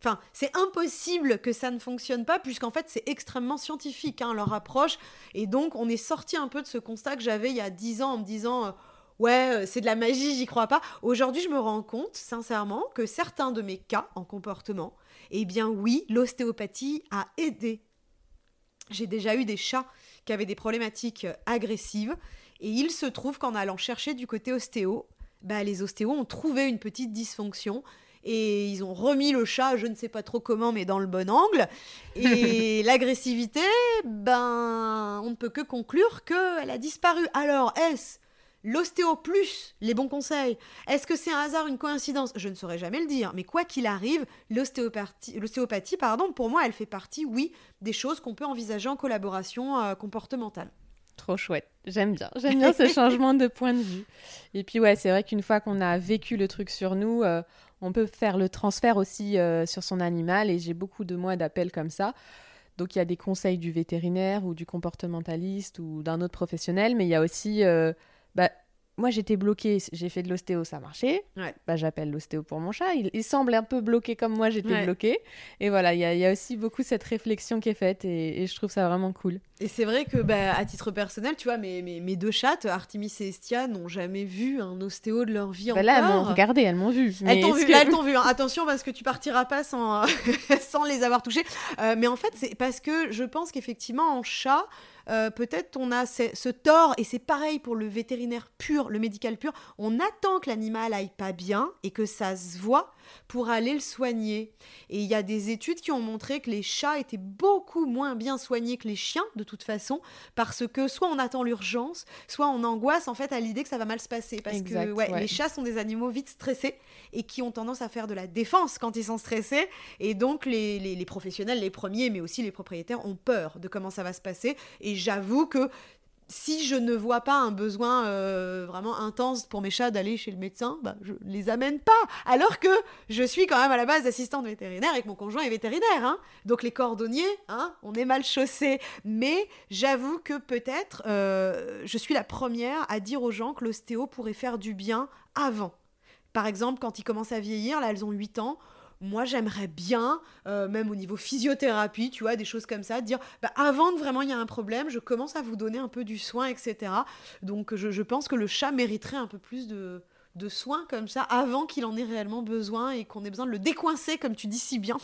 Enfin, c'est impossible que ça ne fonctionne pas, puisqu'en fait, c'est extrêmement scientifique, hein, leur approche. Et donc, on est sorti un peu de ce constat que j'avais il y a dix ans en me disant euh, Ouais, euh, c'est de la magie, j'y crois pas. Aujourd'hui, je me rends compte, sincèrement, que certains de mes cas en comportement, eh bien, oui, l'ostéopathie a aidé. J'ai déjà eu des chats qui avaient des problématiques euh, agressives. Et il se trouve qu'en allant chercher du côté ostéo, bah, les ostéos ont trouvé une petite dysfonction et ils ont remis le chat, je ne sais pas trop comment, mais dans le bon angle. Et l'agressivité, ben, on ne peut que conclure qu'elle a disparu. Alors, est-ce l'ostéo plus les bons conseils? Est-ce que c'est un hasard, une coïncidence? Je ne saurais jamais le dire, mais quoi qu'il arrive, l'ostéopathie, pardon, pour moi, elle fait partie, oui, des choses qu'on peut envisager en collaboration euh, comportementale. Trop chouette. J'aime bien. J'aime bien ce changement de point de vue. Et puis ouais, c'est vrai qu'une fois qu'on a vécu le truc sur nous, euh, on peut faire le transfert aussi euh, sur son animal et j'ai beaucoup de mois d'appels comme ça. Donc il y a des conseils du vétérinaire ou du comportementaliste ou d'un autre professionnel, mais il y a aussi euh, bah, moi j'étais bloquée, j'ai fait de l'ostéo, ça marchait. Bah, j'appelle l'ostéo pour mon chat. Il, semble un peu bloqué comme moi j'étais bloqué bloquée. Et voilà, il y, a aussi beaucoup cette réflexion qui est faite et, je trouve ça vraiment cool. Et c'est vrai que bah, à titre personnel, tu vois, mes, mes, deux chattes, Artemis et Estia, n'ont jamais vu un ostéo de leur vie bah encore. Là, elles m'ont regardé, elles m'ont vu. Elles t'ont vu, là, elles t'ont vu. Hein. Attention parce que tu partiras pas sans, sans les avoir touchées. Euh, mais en fait, c'est parce que je pense qu'effectivement, en chat, euh, peut-être on a ce, tort, et c'est pareil pour le vétérinaire pur, le médical pur, on attend que l'animal aille pas bien et que ça se voit pour aller le soigner. Et il y a des études qui ont montré que les chats étaient beaucoup moins bien soignés que les chiens, de toute façon, parce que soit on attend l'urgence, soit on angoisse en fait à l'idée que ça va mal se passer. Parce que les chats sont des animaux vite stressés et qui ont tendance à faire de la défense quand ils sont stressés. Et donc les, les professionnels, les premiers, mais aussi les propriétaires, ont peur de comment ça va se passer. Et j'avoue que si je ne vois pas un besoin euh, vraiment intense pour mes chats d'aller chez le médecin, bah, je les amène pas. Alors que je suis quand même à la base assistante vétérinaire et que mon conjoint est vétérinaire. Hein. Donc les cordonniers, hein, on est mal chaussés. Mais j'avoue que peut-être euh, je suis la première à dire aux gens que l'ostéo pourrait faire du bien avant Par exemple, quand ils commencent à vieillir, là, elles ont 8 ans, moi j'aimerais bien, euh, même au niveau physiothérapie, tu vois, des choses comme ça, dire bah, avant que vraiment il y a un problème, je commence à vous donner un peu du soin, etc. Donc je, pense que le chat mériterait un peu plus de, de soins comme ça avant qu'il en ait réellement besoin et qu'on ait besoin de le décoincer, comme tu dis si bien.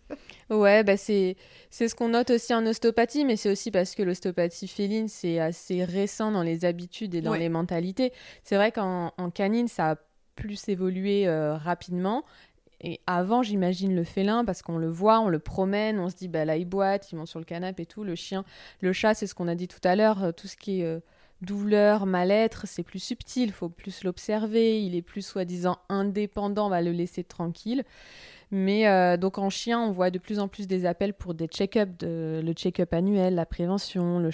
ouais, bah c'est, c'est ce qu'on note aussi en ostéopathie, mais c'est aussi parce que l'ostéopathie féline, c'est assez récent dans les habitudes et dans les mentalités. C'est vrai qu'en canine, ça a plus évolué euh, rapidement. Et avant, j'imagine le félin parce qu'on le voit, on le promène, on se dit bah là il boite, il monte sur le canapé et tout. Le chien, le chat, c'est ce qu'on a dit tout à l'heure, euh, tout ce qui est euh, douleur, mal-être, c'est plus subtil, il faut plus l'observer. Il est plus soi-disant indépendant, on va le laisser tranquille. Mais euh, donc en chien, on voit de plus en plus des appels pour des check-up, le check-up annuel, la prévention.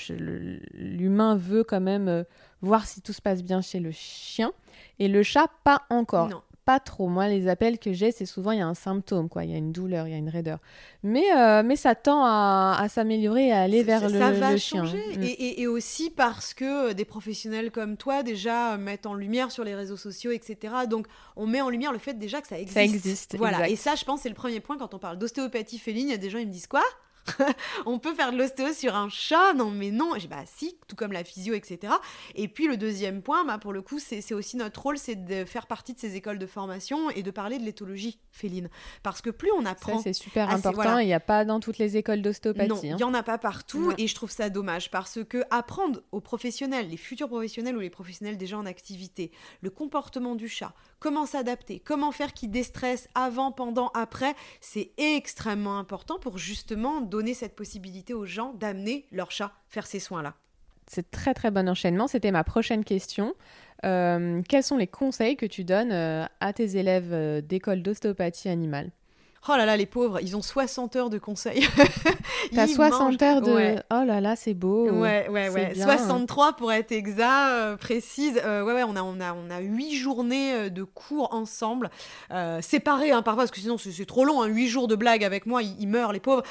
L'humain veut quand même voir si tout se passe bien chez le chien. Et le chat, pas encore. Non pas trop. Moi, les appels que j'ai, c'est souvent il y a un symptôme, quoi. Il y a une douleur, il y a une raideur. Mais, euh, mais ça tend à, s'améliorer et à aller vers le, ça va chien. Changer. Mm. Et, aussi parce que des professionnels comme toi déjà mettent en lumière sur les réseaux sociaux, etc. Donc on met en lumière le fait déjà que ça existe. Ça existe. Voilà. Et ça, je pense, c'est le premier point quand on parle d'ostéopathie féline. Il y a des gens, ils me disent quoi? on peut faire de l'ostéo sur un chat Non, mais non. bah si, tout comme la physio, etc. Et puis le deuxième point, bah, pour le coup, c'est aussi notre rôle, c'est de faire partie de ces écoles de formation et de parler de l'éthologie féline. Parce que plus on apprend... c'est super important. Il n'y a pas dans toutes les écoles d'ostéopathie. Non, il n'y hein. en a pas partout. Et je trouve ça dommage parce que apprendre aux professionnels, les futurs professionnels ou les professionnels déjà en activité, le comportement du chat, comment s'adapter, comment faire qu'il déstresse avant, pendant, après, c'est extrêmement important pour justement donner cette possibilité aux gens d'amener leur chat faire ces soins-là. C'est très très bon enchaînement. C'était ma prochaine question. Euh, quels sont les conseils que tu donnes euh, à tes élèves euh, d'école d'ostéopathie animale? Oh là là, les pauvres, ils ont 60 heures de conseils. T'as 60 heures de. Oh là là, c'est beau. Ouais, ouais, ouais. 63 pour être exact, euh, précise. Euh, ouais, ouais, on a, on, a, on a 8 journées euh, de cours ensemble, séparés hein, parfois, parce que sinon c'est trop long. Hein, 8 jours de blagues avec moi, ils, meurent, les pauvres.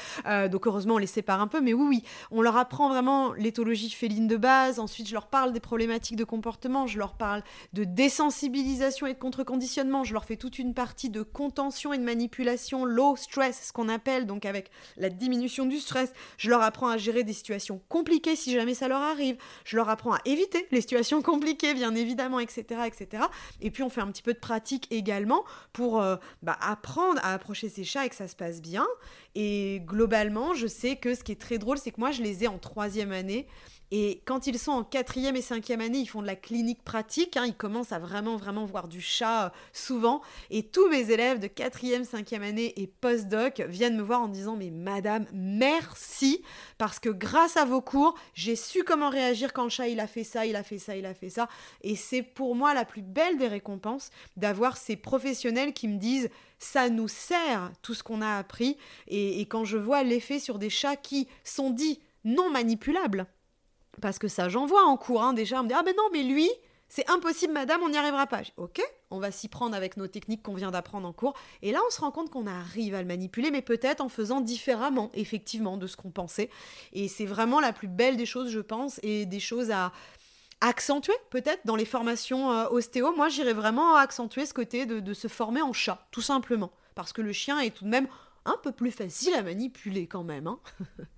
donc heureusement, on les sépare un peu. Mais oui, oui, on leur apprend vraiment l'éthologie féline de base. Ensuite, je leur parle des problématiques de comportement. Je leur parle de désensibilisation et de contre-conditionnement. Je leur fais toute une partie de contention et de manipulation low stress, ce qu'on appelle, donc avec la diminution du stress. Je leur apprends à gérer des situations compliquées si jamais ça leur arrive. Je leur apprends à éviter les situations compliquées, bien évidemment, etc. etc. Et puis on fait un petit peu de pratique également pour euh, bah, apprendre à approcher ces chats et que ça se passe bien. Et globalement, je sais que ce qui est très drôle, c'est que moi, je les ai en troisième année. Et quand ils sont en quatrième et cinquième année, ils font de la clinique pratique. Hein, ils commencent à vraiment, vraiment voir du chat euh, souvent. Et tous mes élèves de quatrième, cinquième année et post-doc viennent me voir en disant Mais madame, merci, parce que grâce à vos cours, j'ai su comment réagir quand le chat il a fait ça, il a fait ça, il a fait ça. Et c'est pour moi la plus belle des récompenses d'avoir ces professionnels qui me disent ça nous sert tout ce qu'on a appris. et quand je vois l'effet sur des chats qui sont dits non manipulables, parce que ça, j'en vois en cours, hein, déjà, on me dit Ah ben non, mais lui, c'est impossible, madame, on n'y arrivera pas. Ok, on va s'y prendre avec nos techniques qu'on vient d'apprendre en cours. Et là, on se rend compte qu'on arrive à le manipuler, mais peut-être en faisant différemment, effectivement, de ce qu'on pensait. Et c'est vraiment la plus belle des choses, je pense, et des choses à accentuer, peut-être, dans les formations euh, ostéo. Moi, j'irais vraiment accentuer ce côté de, se former en chat, tout simplement. Parce que le chien est tout de même un peu plus facile à manipuler quand même. Hein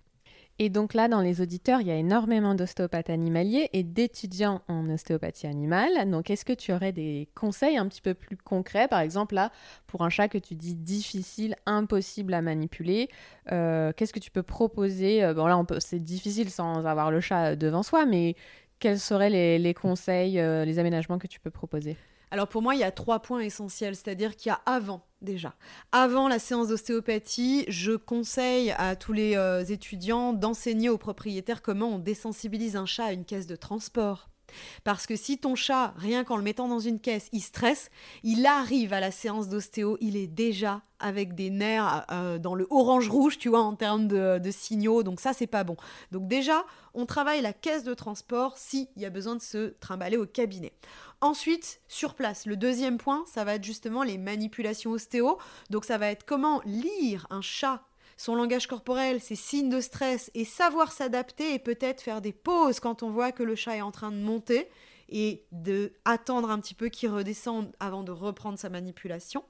Et donc là, dans les auditeurs, il y a énormément d'ostéopathes animaliers et d'étudiants en ostéopathie animale. Donc, est-ce que tu aurais des conseils un petit peu plus concrets, par exemple là, pour un chat que tu dis difficile, impossible à manipuler euh, Qu'est-ce que tu peux proposer? Euh, Bon, là, c'est difficile sans avoir le chat devant soi, mais quels seraient les, conseils, euh, les aménagements que tu peux proposer? Alors pour moi, il y a trois points essentiels, c'est-à-dire qu'il y a avant déjà. Avant la séance d'ostéopathie, je conseille à tous les euh, étudiants d'enseigner aux propriétaires comment on désensibilise un chat à une caisse de transport. Parce que si ton chat, rien qu'en le mettant dans une caisse, il stresse, il arrive à la séance d'ostéo, il est déjà avec des nerfs euh, dans le orange rouge, tu vois, en termes de, de signaux. Donc ça, c'est pas bon. Donc déjà, on travaille la caisse de transport s'il y a besoin de se trimballer au cabinet. Ensuite, sur place, le deuxième point, ça va être justement les manipulations ostéo. Donc ça va être comment lire un chat son langage corporel, ses signes de stress et savoir s'adapter et peut-être faire des pauses quand on voit que le chat est en train de monter et de attendre un petit peu qu'il redescende avant de reprendre sa manipulation.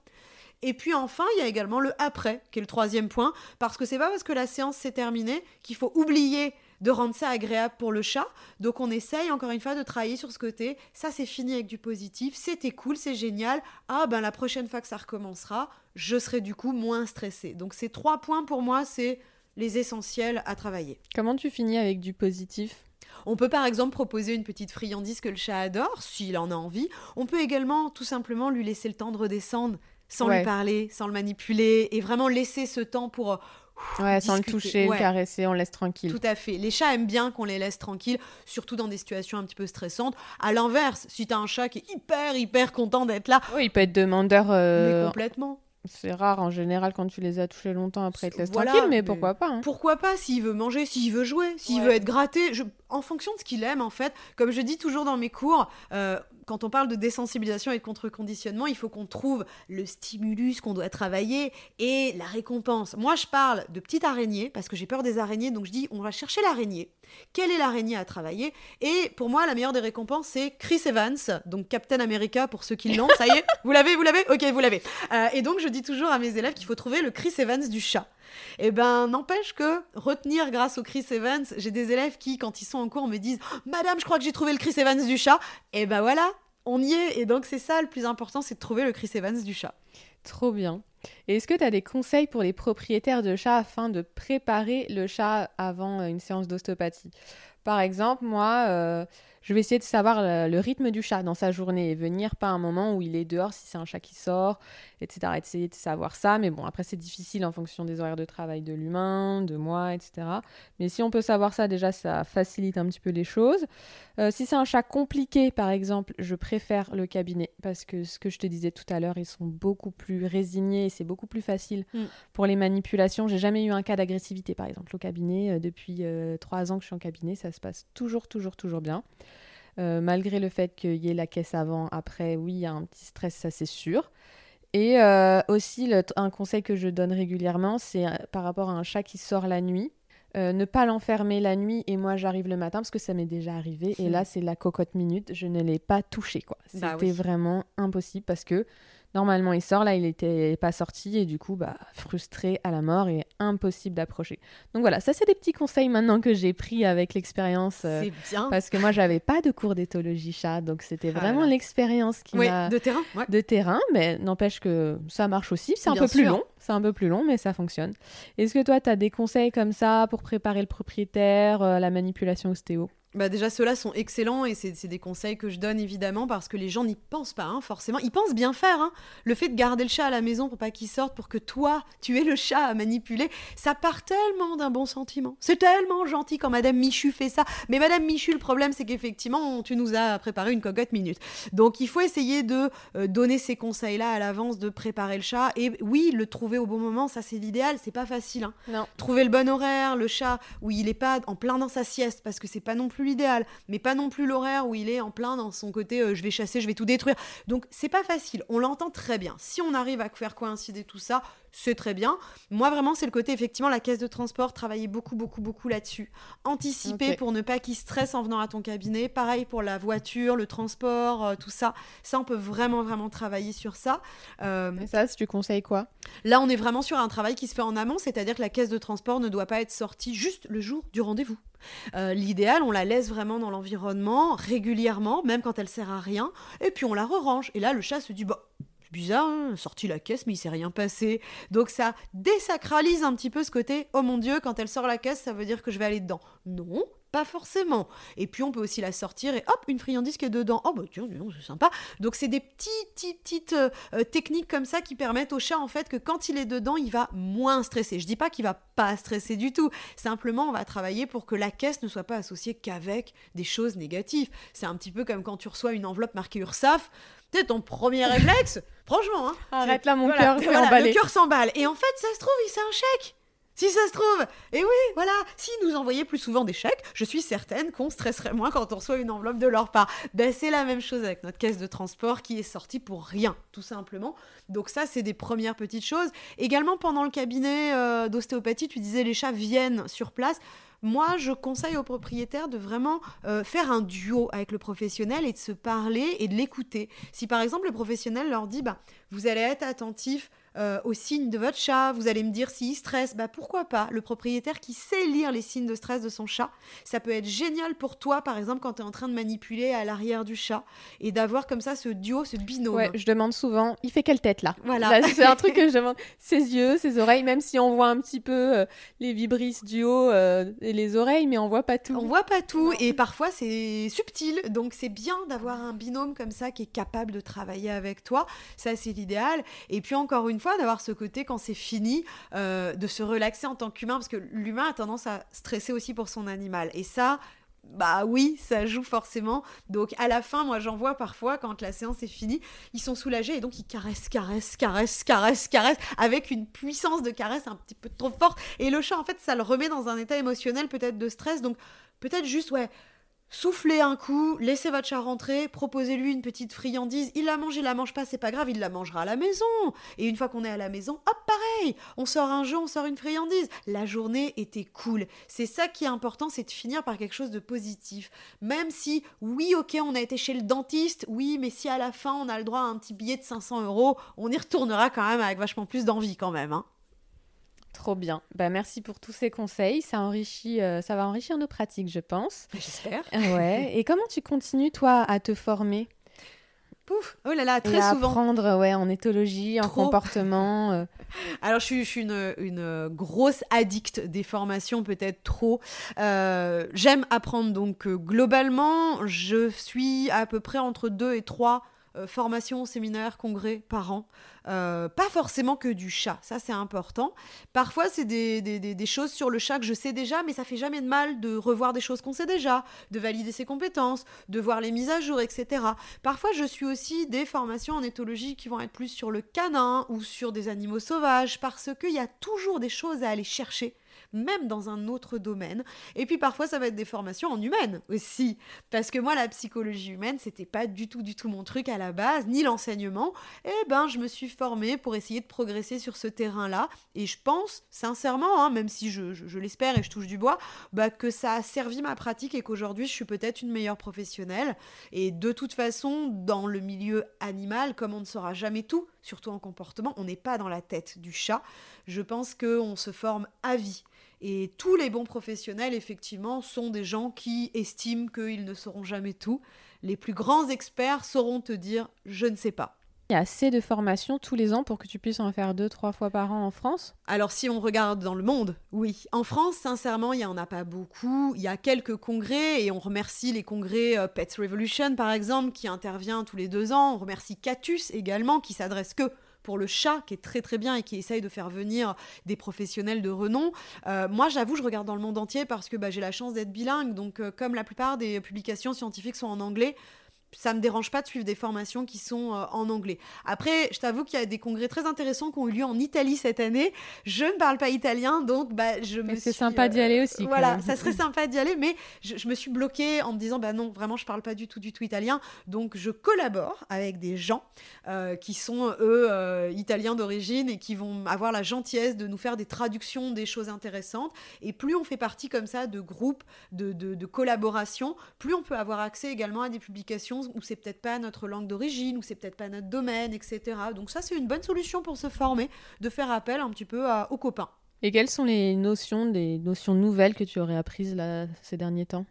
Et puis enfin, il y a également le après, qui est le troisième point, parce que c'est pas parce que la séance s'est terminée qu'il faut oublier de rendre ça agréable pour le chat. Donc on essaye encore une fois de travailler sur ce côté. Ça c'est fini avec du positif, c'était cool, c'est génial. Ah ben la prochaine fois que ça recommencera, je serai du coup moins stressée. Donc ces trois points pour moi, c'est les essentiels à travailler. Comment tu finis avec du positif? On peut par exemple proposer une petite friandise que le chat adore, s'il en a envie. On peut également tout simplement lui laisser le temps de redescendre sans lui parler, sans le manipuler, et vraiment laisser ce temps pour... Ouais, sans le toucher, le caresser, on laisse tranquille. Tout à fait. Les chats aiment bien qu'on les laisse tranquilles, surtout dans des situations un petit peu stressantes. À l'inverse, si tu as un chat qui est hyper, hyper content d'être là. Oui, il peut être demandeur. Euh, mais complètement. C'est rare en général quand tu les as touchés longtemps après, ils te laissent tranquille, mais, pourquoi pas hein. Pourquoi pas s'il veut manger, s'il veut jouer, s'il veut être gratté, je... en fonction de ce qu'il aime en fait. Comme je dis toujours dans mes cours, euh, quand on parle de désensibilisation et de contre-conditionnement, il faut qu'on trouve le stimulus qu'on doit travailler et la récompense. Moi, je parle de petite araignée parce que j'ai peur des araignées, donc je dis on va chercher l'araignée. Quelle est l'araignée à travailler? Et pour moi, la meilleure des récompenses, c'est Chris Evans, donc Captain America pour ceux qui l'ont. Ça y est, vous l'avez, vous l'avez? Ok, vous l'avez. Euh, et donc, je dis toujours à mes élèves qu'il faut trouver le Chris Evans du chat. Eh ben, n'empêche que retenir grâce au Chris Evans, j'ai des élèves qui, quand ils sont en cours, me disent Madame, je crois que j'ai trouvé le Chris Evans du chat. Eh ben voilà, on y est. Et donc, c'est ça le plus important, c'est de trouver le Chris Evans du chat. Trop bien. Et est-ce que tu as des conseils pour les propriétaires de chats afin de préparer le chat avant une séance d'ostéopathie? Par exemple, moi, euh, je vais essayer de savoir le, rythme du chat dans sa journée et venir pas un moment où il est dehors si c'est un chat qui sort, etc. Essayer de savoir ça, mais bon, après c'est difficile en fonction des horaires de travail de l'humain, de moi, etc. Mais si on peut savoir ça, déjà, ça facilite un petit peu les choses. Euh, si c'est un chat compliqué, par exemple, je préfère le cabinet parce que ce que je te disais tout à l'heure, ils sont beaucoup plus résignés et c'est beaucoup plus facile mm. pour les manipulations. J'ai jamais eu un cas d'agressivité, par exemple, au cabinet. Euh, depuis euh, trois ans que je suis en cabinet, ça se passe toujours, toujours, toujours bien. Euh, malgré le fait qu'il y ait la caisse avant, après, oui, il y a un petit stress, ça c'est sûr. Et euh, aussi, un conseil que je donne régulièrement, c'est euh, par rapport à un chat qui sort la nuit. ne pas l'enfermer la nuit et moi j'arrive le matin parce que ça m'est déjà arrivé et là c'est la cocotte minute je ne l'ai pas touché quoi bah c'était vraiment impossible parce que Normalement, il sort, là, il n'était pas sorti et du coup, bah, frustré à la mort et impossible d'approcher. Donc voilà, ça, c'est des petits conseils maintenant que j'ai pris avec l'expérience. Euh, c'est bien. Parce que moi, j'avais pas de cours d'éthologie chat, donc c'était ah vraiment l'expérience qui m'a. de terrain. De terrain, mais n'empêche que ça marche aussi. C'est un peu plus long. C'est un peu plus long, mais ça fonctionne. Est-ce que toi, tu as des conseils comme ça pour préparer le propriétaire, euh, la manipulation ostéo? Bah déjà, ceux-là sont excellents et c'est des conseils que je donne évidemment parce que les gens n'y pensent pas, hein, forcément. Ils pensent bien faire. Hein. Le fait de garder le chat à la maison pour pas qu'il sorte, pour que toi, tu aies le chat à manipuler, ça part tellement d'un bon sentiment. C'est tellement gentil quand Madame Michu fait ça. Mais Madame Michu, le problème, c'est qu'effectivement, tu nous as préparé une cocotte minute. Donc, il faut essayer de euh, donner ces conseils-là à l'avance, de préparer le chat. Et oui, le trouver au bon moment, ça c'est l'idéal. C'est pas facile. Hein. Non. Trouver le bon horaire, le chat où il est pas en plein dans sa sieste parce que c'est pas non plus l'idéal, mais pas non plus l'horaire où il est en plein dans son côté euh, je vais chasser, je vais tout détruire. Donc c'est pas facile, on l'entend très bien. Si on arrive à faire coïncider tout ça, c'est très bien. Moi, vraiment, c'est le côté, effectivement, la caisse de transport, travailler beaucoup, beaucoup, beaucoup là-dessus. Anticiper pour ne pas qu'il stresse en venant à ton cabinet. Pareil pour la voiture, le transport, euh, tout ça. Ça, on peut vraiment, vraiment travailler sur ça. Euh, Et ça, si tu conseilles quoi? Là, on est vraiment sur un travail qui se fait en amont, c'est-à-dire que la caisse de transport ne doit pas être sortie juste le jour du rendez-vous. Euh, l'idéal, on la laisse vraiment dans l'environnement régulièrement, même quand elle sert à rien, et puis on la re-range. Et là, le chat se dit, bah, bizarre, hein, sorti la caisse, mais il s'est rien passé. Donc ça désacralise un petit peu ce côté, oh mon dieu, quand elle sort la caisse, ça veut dire que je vais aller dedans. Non, pas forcément. Et puis on peut aussi la sortir et hop, une friandise qui est dedans. Oh bah tiens, c'est sympa. Donc c'est des petites, euh, euh, techniques comme ça qui permettent au chat en fait que quand il est dedans, il va moins stresser. Je dis pas qu'il va pas stresser du tout. Simplement, on va travailler pour que la caisse ne soit pas associée qu'avec des choses négatives. C'est un petit peu comme quand tu reçois une enveloppe marquée URSAF. C'est ton premier réflexe. Franchement, hein. Arrête là, mon cœur Le cœur s'emballe. Et en fait, ça se trouve, c'est un chèque. Si ça se trouve. Et oui, voilà. Si nous envoyaient plus souvent des chèques, je suis certaine qu'on stresserait moins quand on reçoit une enveloppe de leur part. Ben, c'est la même chose avec notre caisse de transport qui est sortie pour rien, tout simplement. Donc ça, c'est des premières petites choses. Également, pendant le cabinet euh, d'ostéopathie, tu disais les chats viennent sur place. moi, je conseille aux propriétaires de vraiment euh, faire un duo avec le professionnel et de se parler et de l'écouter. Si par exemple le professionnel leur dit, bah, vous allez être attentif euh, aux signes de votre chat, vous allez me dire s'il stresse, bah pourquoi pas? Le propriétaire qui sait lire les signes de stress de son chat, ça peut être génial pour toi, par exemple, quand tu es en train de manipuler à l'arrière du chat et d'avoir comme ça ce duo, ce binôme. Ouais, je demande souvent, il fait quelle tête là? Voilà. C'est un truc que je demande. Ses yeux, ses oreilles, même si on voit un petit peu euh, les vibrisses du haut euh, et les oreilles, mais on voit pas tout. On voit pas tout et parfois c'est subtil, donc c'est bien d'avoir un binôme comme ça qui est capable de travailler avec toi. Ça, c'est l'idéal. Et puis encore une fois, d'avoir ce côté quand c'est fini, euh, de se relaxer en tant qu'humain, parce que l'humain a tendance à stresser aussi pour son animal. Et ça, bah oui, ça joue forcément. Donc à la fin, moi j'en vois parfois quand la séance est finie, ils sont soulagés et donc ils caressent, caressent, caressent, caressent, caressent avec une puissance de caresse un petit peu trop forte. Et le chat, en fait, ça le remet dans un état émotionnel peut-être de stress. Donc peut-être juste, ouais, Soufflez un coup, laissez votre chat rentrer, proposez-lui une petite friandise. Il la mange, il la mange pas, c'est pas grave, il la mangera à la maison. Et une fois qu'on est à la maison, hop, pareil, on sort un jeu, on sort une friandise. La journée était cool. C'est ça qui est important, c'est de finir par quelque chose de positif. Même si, oui, ok, on a été chez le dentiste, oui, mais si à la fin on a le droit à un petit billet de 500 euros, on y retournera quand même avec vachement plus d'envie quand même. Hein. Trop bien. Bah, merci pour tous ces conseils. Ça, enrichit, euh, ça va enrichir nos pratiques, je pense. J'espère. Ouais. Et comment tu continues, toi, à te former? Pouf. Oh là là, très Et à souvent. apprendre ouais, en éthologie, en comportement. euh. Alors, je suis, je suis une, une grosse addicte des formations, peut-être trop. Euh, J'aime apprendre, donc euh, globalement, je suis à peu près entre deux et trois euh, formations, séminaires, congrès par an. Euh, pas forcément que du chat, ça c'est important. Parfois, c'est des- des choses sur le chat que je sais déjà, mais ça fait jamais de mal de revoir des choses qu'on sait déjà, de valider ses compétences, de voir les mises à jour, etc. Parfois, je suis aussi des formations en éthologie qui vont être plus sur le canin ou sur des animaux sauvages, parce qu'il y a toujours des choses à aller chercher même dans un autre domaine. Et puis parfois, ça va être des formations en humaine aussi. Parce que moi, la psychologie humaine, c'était pas du tout, du tout mon truc à la base, ni l'enseignement. Et ben, je me suis formée pour essayer de progresser sur ce terrain-là. Et je pense, sincèrement, hein, même si je, je- je l'espère et je touche du bois, bah, que ça a servi ma pratique et qu'aujourd'hui, je suis peut-être une meilleure professionnelle. Et de toute façon, dans le milieu animal, comme on ne saura jamais tout, surtout en comportement, on n'est pas dans la tête du chat. Je pense qu'on se forme à vie. Et tous les bons professionnels, effectivement, sont des gens qui estiment qu'ils ne sauront jamais tout. Les plus grands experts sauront te dire je ne sais pas. Il y a assez de formations tous les ans pour que tu puisses en faire deux, trois fois par an en France? Alors si on regarde dans le monde, oui. En France, sincèrement, il n'y en a pas beaucoup. Il y a quelques congrès et on remercie les congrès euh, Pets Revolution, par exemple, qui intervient tous les deux ans. On remercie Catus également, qui s'adresse que pour le chat, qui est très très bien et qui essaye de faire venir des professionnels de renom. Euh, moi, j'avoue, je regarde dans le monde entier parce que bah, j'ai la chance d'être bilingue. Donc, euh, comme la plupart des publications scientifiques sont en anglais, ça me dérange pas de suivre des formations qui sont euh, en anglais. Après, je t'avoue qu'il y a des congrès très intéressants qui ont eu lieu en Italie cette année. Je ne parle pas italien, donc bah, je me Mais c'est suis, sympa d'y aller aussi, quand Voilà, ça serait sympa d'y aller, mais je, je me suis bloquée en me disant, bah non, vraiment, je parle pas du tout, du tout italien. Donc, je collabore avec des gens euh, qui sont, eux, euh, italiens d'origine et qui vont avoir la gentillesse de nous faire des traductions des choses intéressantes. Et plus on fait partie comme ça de groupes, de, de, de collaboration, plus on peut avoir accès également à des publications où c'est peut-être pas notre langue d'origine, où c'est peut-être pas notre domaine, etc. Donc ça, c'est une bonne solution pour se former, de faire appel un petit peu à- aux copains. Et quelles sont les notions, des notions nouvelles que tu aurais apprises là, ces derniers temps?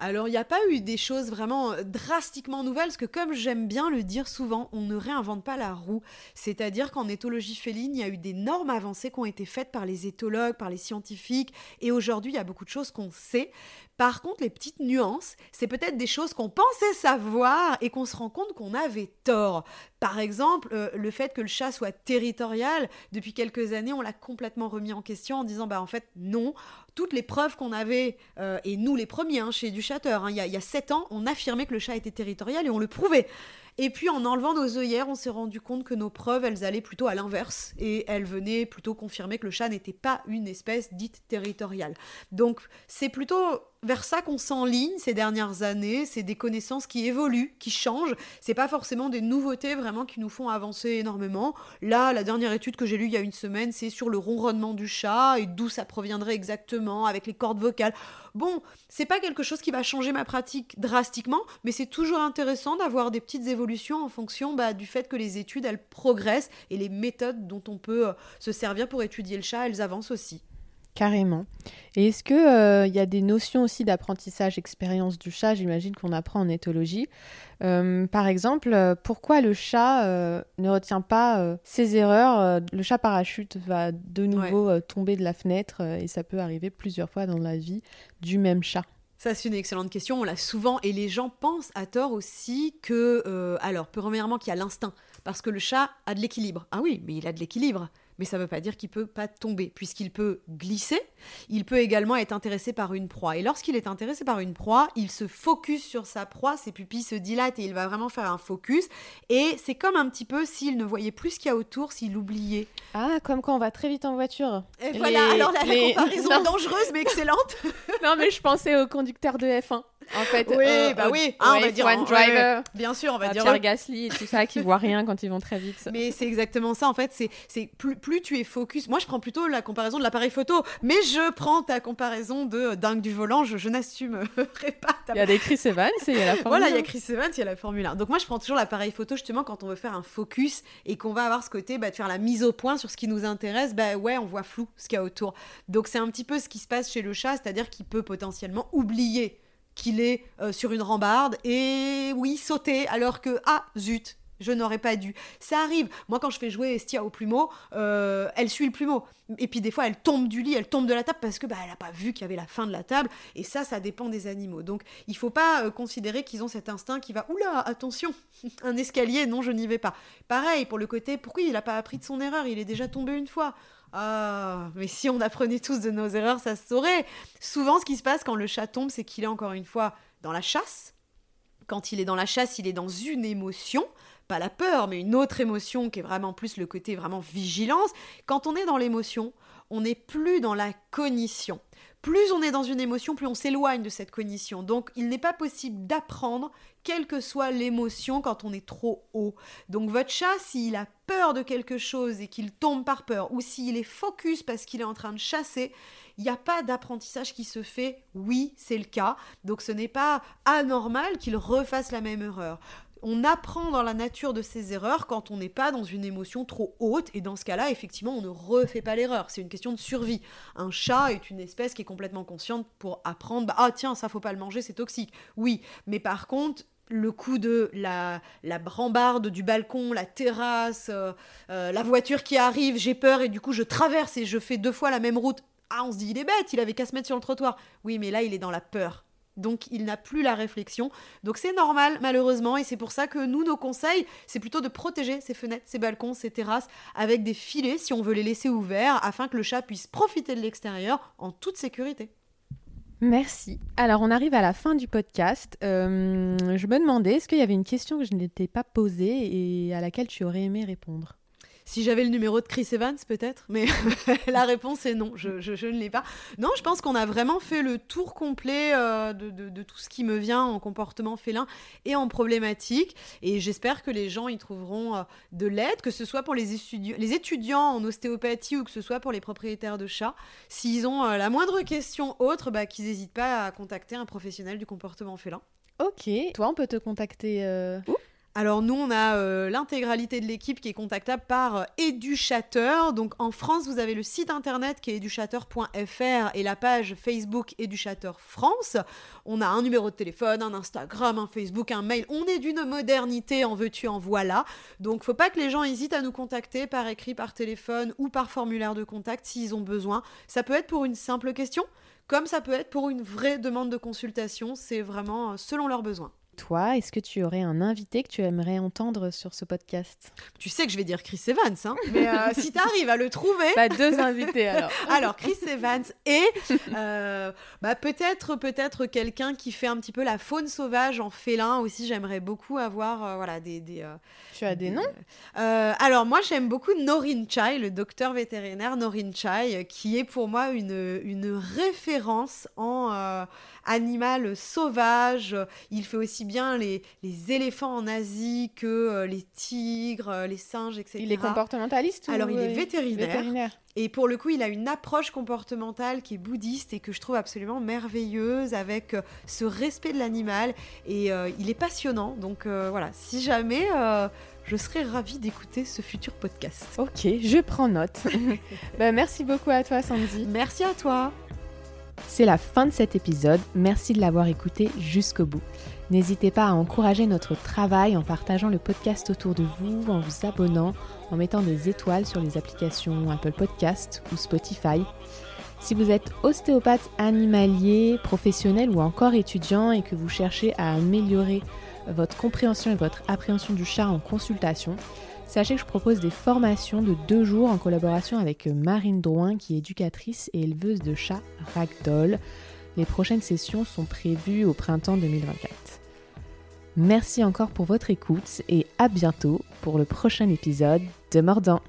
Alors, il n'y a pas eu des choses vraiment euh, drastiquement nouvelles, parce que comme j'aime bien le dire souvent, on ne réinvente pas la roue. C'est-à-dire qu'en éthologie féline, il y a eu d'énormes avancées qui ont été faites par les éthologues, par les scientifiques, et aujourd'hui, il y a beaucoup de choses qu'on sait. Par contre, les petites nuances, c'est peut-être des choses qu'on pensait savoir et qu'on se rend compte qu'on avait tort. Par exemple, euh, le fait que le chat soit territorial, depuis quelques années, on l'a complètement remis en question en disant, bah en fait, non. Toutes les preuves qu'on avait, euh, et nous les premiers, hein, chez Du Chateur, hein, il y a sept ans, on affirmait que le chat était territorial et on le prouvait. Et puis en enlevant nos œillères, on s'est rendu compte que nos preuves, elles allaient plutôt à l'inverse et elles venaient plutôt confirmer que le chat n'était pas une espèce dite territoriale. Donc c'est plutôt vers ça qu'on s'enligne ces dernières années, c'est des connaissances qui évoluent, qui changent, c'est pas forcément des nouveautés vraiment qui nous font avancer énormément. Là, la dernière étude que j'ai lue il y a une semaine, c'est sur le ronronnement du chat et d'où ça proviendrait exactement avec les cordes vocales. Bon, c'est pas quelque chose qui va changer ma pratique drastiquement, mais c'est toujours intéressant d'avoir des petites évolutions en fonction bah, du fait que les études elles progressent et les méthodes dont on peut euh, se servir pour étudier le chat elles avancent aussi. Carrément. Et est-ce qu'il euh, il y a des notions aussi d'apprentissage, expérience du chat? J'imagine qu'on apprend en éthologie. Euh, par exemple, euh, pourquoi le chat ne retient pas ses erreurs? Le chat parachute va de nouveau tomber de la fenêtre et ça peut arriver plusieurs fois dans la vie du même chat. Ça, c'est une excellente question. On l'a souvent. Et les gens pensent à tort aussi que. alors, premièrement, qu'il y a l'instinct. Parce que le chat a de l'équilibre. Ah oui, mais il a de l'équilibre mais ça ne veut pas dire qu'il peut pas tomber, puisqu'il peut glisser, il peut également être intéressé par une proie. Et lorsqu'il est intéressé par une proie, il se focus sur sa proie, ses pupilles se dilatent et il va vraiment faire un focus. Et c'est comme un petit peu s'il ne voyait plus ce qu'il y a autour, s'il oubliait. Ah, comme quand on va très vite en voiture. Et voilà, alors la, comparaison dangereuse mais excellente. non, mais je pensais au conducteur de F1 en fait. Oui, euh, bah oui. Ah, on va dire one driver. bien sûr, on va dire. Pierre Gasly et tout ça qui voit rien quand ils vont très vite. Mais c'est exactement ça. En fait, c'est c'est plus, plus tu es focus. Moi, je prends plutôt la comparaison de l'appareil photo, mais je prends ta comparaison de dingue du volant. Je, je n'assumerai pas. Il y a des Chris Evans et il y a la Formule Voilà, il y a Chris Evans, il y a la Formule 1. Donc moi, je prends toujours l'appareil photo justement quand on veut faire un focus et qu'on va avoir ce côté bah, de faire la mise au point sur ce qui nous intéresse. Bah ouais, on voit flou ce qu'il y a autour. Donc c'est un petit peu ce qui se passe chez le chat, c'est-à-dire qu'il peut potentiellement oublier qu'il est euh, sur une rambarde et oui, sauter alors que, ah, zut, je n'aurais pas dû. Ça arrive. Moi, quand je fais jouer Estia au plumeau, euh, elle suit le plumeau. Et puis des fois, elle tombe du lit, elle tombe de la table parce que bah, elle n'a pas vu qu'il y avait la fin de la table. Et ça, ça dépend des animaux. Donc, il faut pas euh, considérer qu'ils ont cet instinct qui va oula, attention, un escalier, non, je n'y vais pas. Pareil pour le côté, pourquoi il n'a pas appris de son erreur? Il est déjà tombé une fois. Ah, mais si on apprenait tous de nos erreurs, ça se saurait. Souvent, ce qui se passe quand le chat tombe, c'est qu'il est encore une fois dans la chasse. Quand il est dans la chasse, il est dans une émotion, pas la peur, mais une autre émotion qui est vraiment plus le côté vraiment vigilance. Quand on est dans l'émotion, on n'est plus dans la cognition. Plus on est dans une émotion, plus on s'éloigne de cette cognition. Donc, il n'est pas possible d'apprendre quelle que soit l'émotion quand on est trop haut. Donc votre chat, s'il a peur de quelque chose et qu'il tombe par peur, ou s'il est focus parce qu'il est en train de chasser, il n'y a pas d'apprentissage qui se fait. Oui, c'est le cas. Donc ce n'est pas anormal qu'il refasse la même erreur on apprend dans la nature de ses erreurs quand on n'est pas dans une émotion trop haute et dans ce cas-là effectivement on ne refait pas l'erreur c'est une question de survie un chat est une espèce qui est complètement consciente pour apprendre bah, ah tiens ça faut pas le manger c'est toxique oui mais par contre le coup de la, la brambarde du balcon, la terrasse, euh, euh, la voiture qui arrive, j'ai peur et du coup je traverse et je fais deux fois la même route. Ah, on se dit, il est bête, il avait qu'à se mettre sur le trottoir. Oui, mais là, il est dans la peur. Donc, il n'a plus la réflexion. Donc, c'est normal, malheureusement, et c'est pour ça que nous, nos conseils, c'est plutôt de protéger ces fenêtres, ces balcons, ces terrasses avec des filets si on veut les laisser ouverts afin que le chat puisse profiter de l'extérieur en toute sécurité. Merci. Alors, on arrive à la fin du podcast. Euh, je me demandais, est-ce qu'il y avait une question que je n'étais pas posée et à laquelle tu aurais aimé répondre? Si j'avais le numéro de Chris Evans, peut-être, mais la réponse est non, je, ne l'ai pas. Non, je pense qu'on a vraiment fait le tour complet euh, de, tout ce qui me vient en comportement félin et en problématique. Et j'espère que les gens y trouveront euh, de l'aide, que ce soit pour les, les, étudiants en ostéopathie ou que ce soit pour les propriétaires de chats. S'ils ont euh, la moindre question autre, bah, qu'ils n'hésitent pas à contacter un professionnel du comportement félin. Ok. Toi, on peut te contacter où alors nous, on a euh, l'intégralité de l'équipe qui est contactable par euh, Educhateur. Donc en France, vous avez le site internet qui est educhateur.fr et la page Facebook Educhateur France. On a un numéro de téléphone, un Instagram, un Facebook, un mail. On est d'une modernité, en veux-tu, en voilà. Donc faut pas que les gens hésitent à nous contacter par écrit, par téléphone ou par formulaire de contact s'ils ont besoin. Ça peut être pour une simple question, comme ça peut être pour une vraie demande de consultation. C'est vraiment euh, selon leurs besoins. Toi, est-ce que tu aurais un invité que tu aimerais entendre sur ce podcast? Tu sais que je vais dire Chris Evans, hein mais euh, si tu arrives à le trouver. Pas deux invités alors. alors Chris Evans et euh, bah, peut-être peut-être quelqu'un qui fait un petit peu la faune sauvage en félin aussi. J'aimerais beaucoup avoir euh, voilà des. des tu as des, noms? Alors moi j'aime beaucoup Norin Chai, le docteur vétérinaire Norin Chai, qui est pour moi une, une référence en animal sauvage. Il fait aussi bien les, les éléphants en Asie que euh, les tigres, euh, les singes, etc. Il est comportementaliste Alors, il est vétérinaire. Et pour le coup, il a une approche comportementale qui est bouddhiste et que je trouve absolument merveilleuse avec euh, ce respect de l'animal. Et il est passionnant. Donc voilà, si jamais, je serais ravie d'écouter ce futur podcast. Ok, je prends note. bah, merci beaucoup à toi, Sandy. Merci à toi. C'est la fin de cet épisode, merci de l'avoir écouté jusqu'au bout. N'hésitez pas à encourager notre travail en partageant le podcast autour de vous, en vous abonnant, en mettant des étoiles sur les applications Apple Podcast ou Spotify. Si vous êtes ostéopathe animalier, professionnel ou encore étudiant et que vous cherchez à améliorer votre compréhension et votre appréhension du chat en consultation, Sachez que je propose des formations de deux jours en collaboration avec Marine Drouin qui est éducatrice et éleveuse de chats ragdoll. Les prochaines sessions sont prévues au printemps 2024. Merci encore pour votre écoute et à bientôt pour le prochain épisode de Mordant.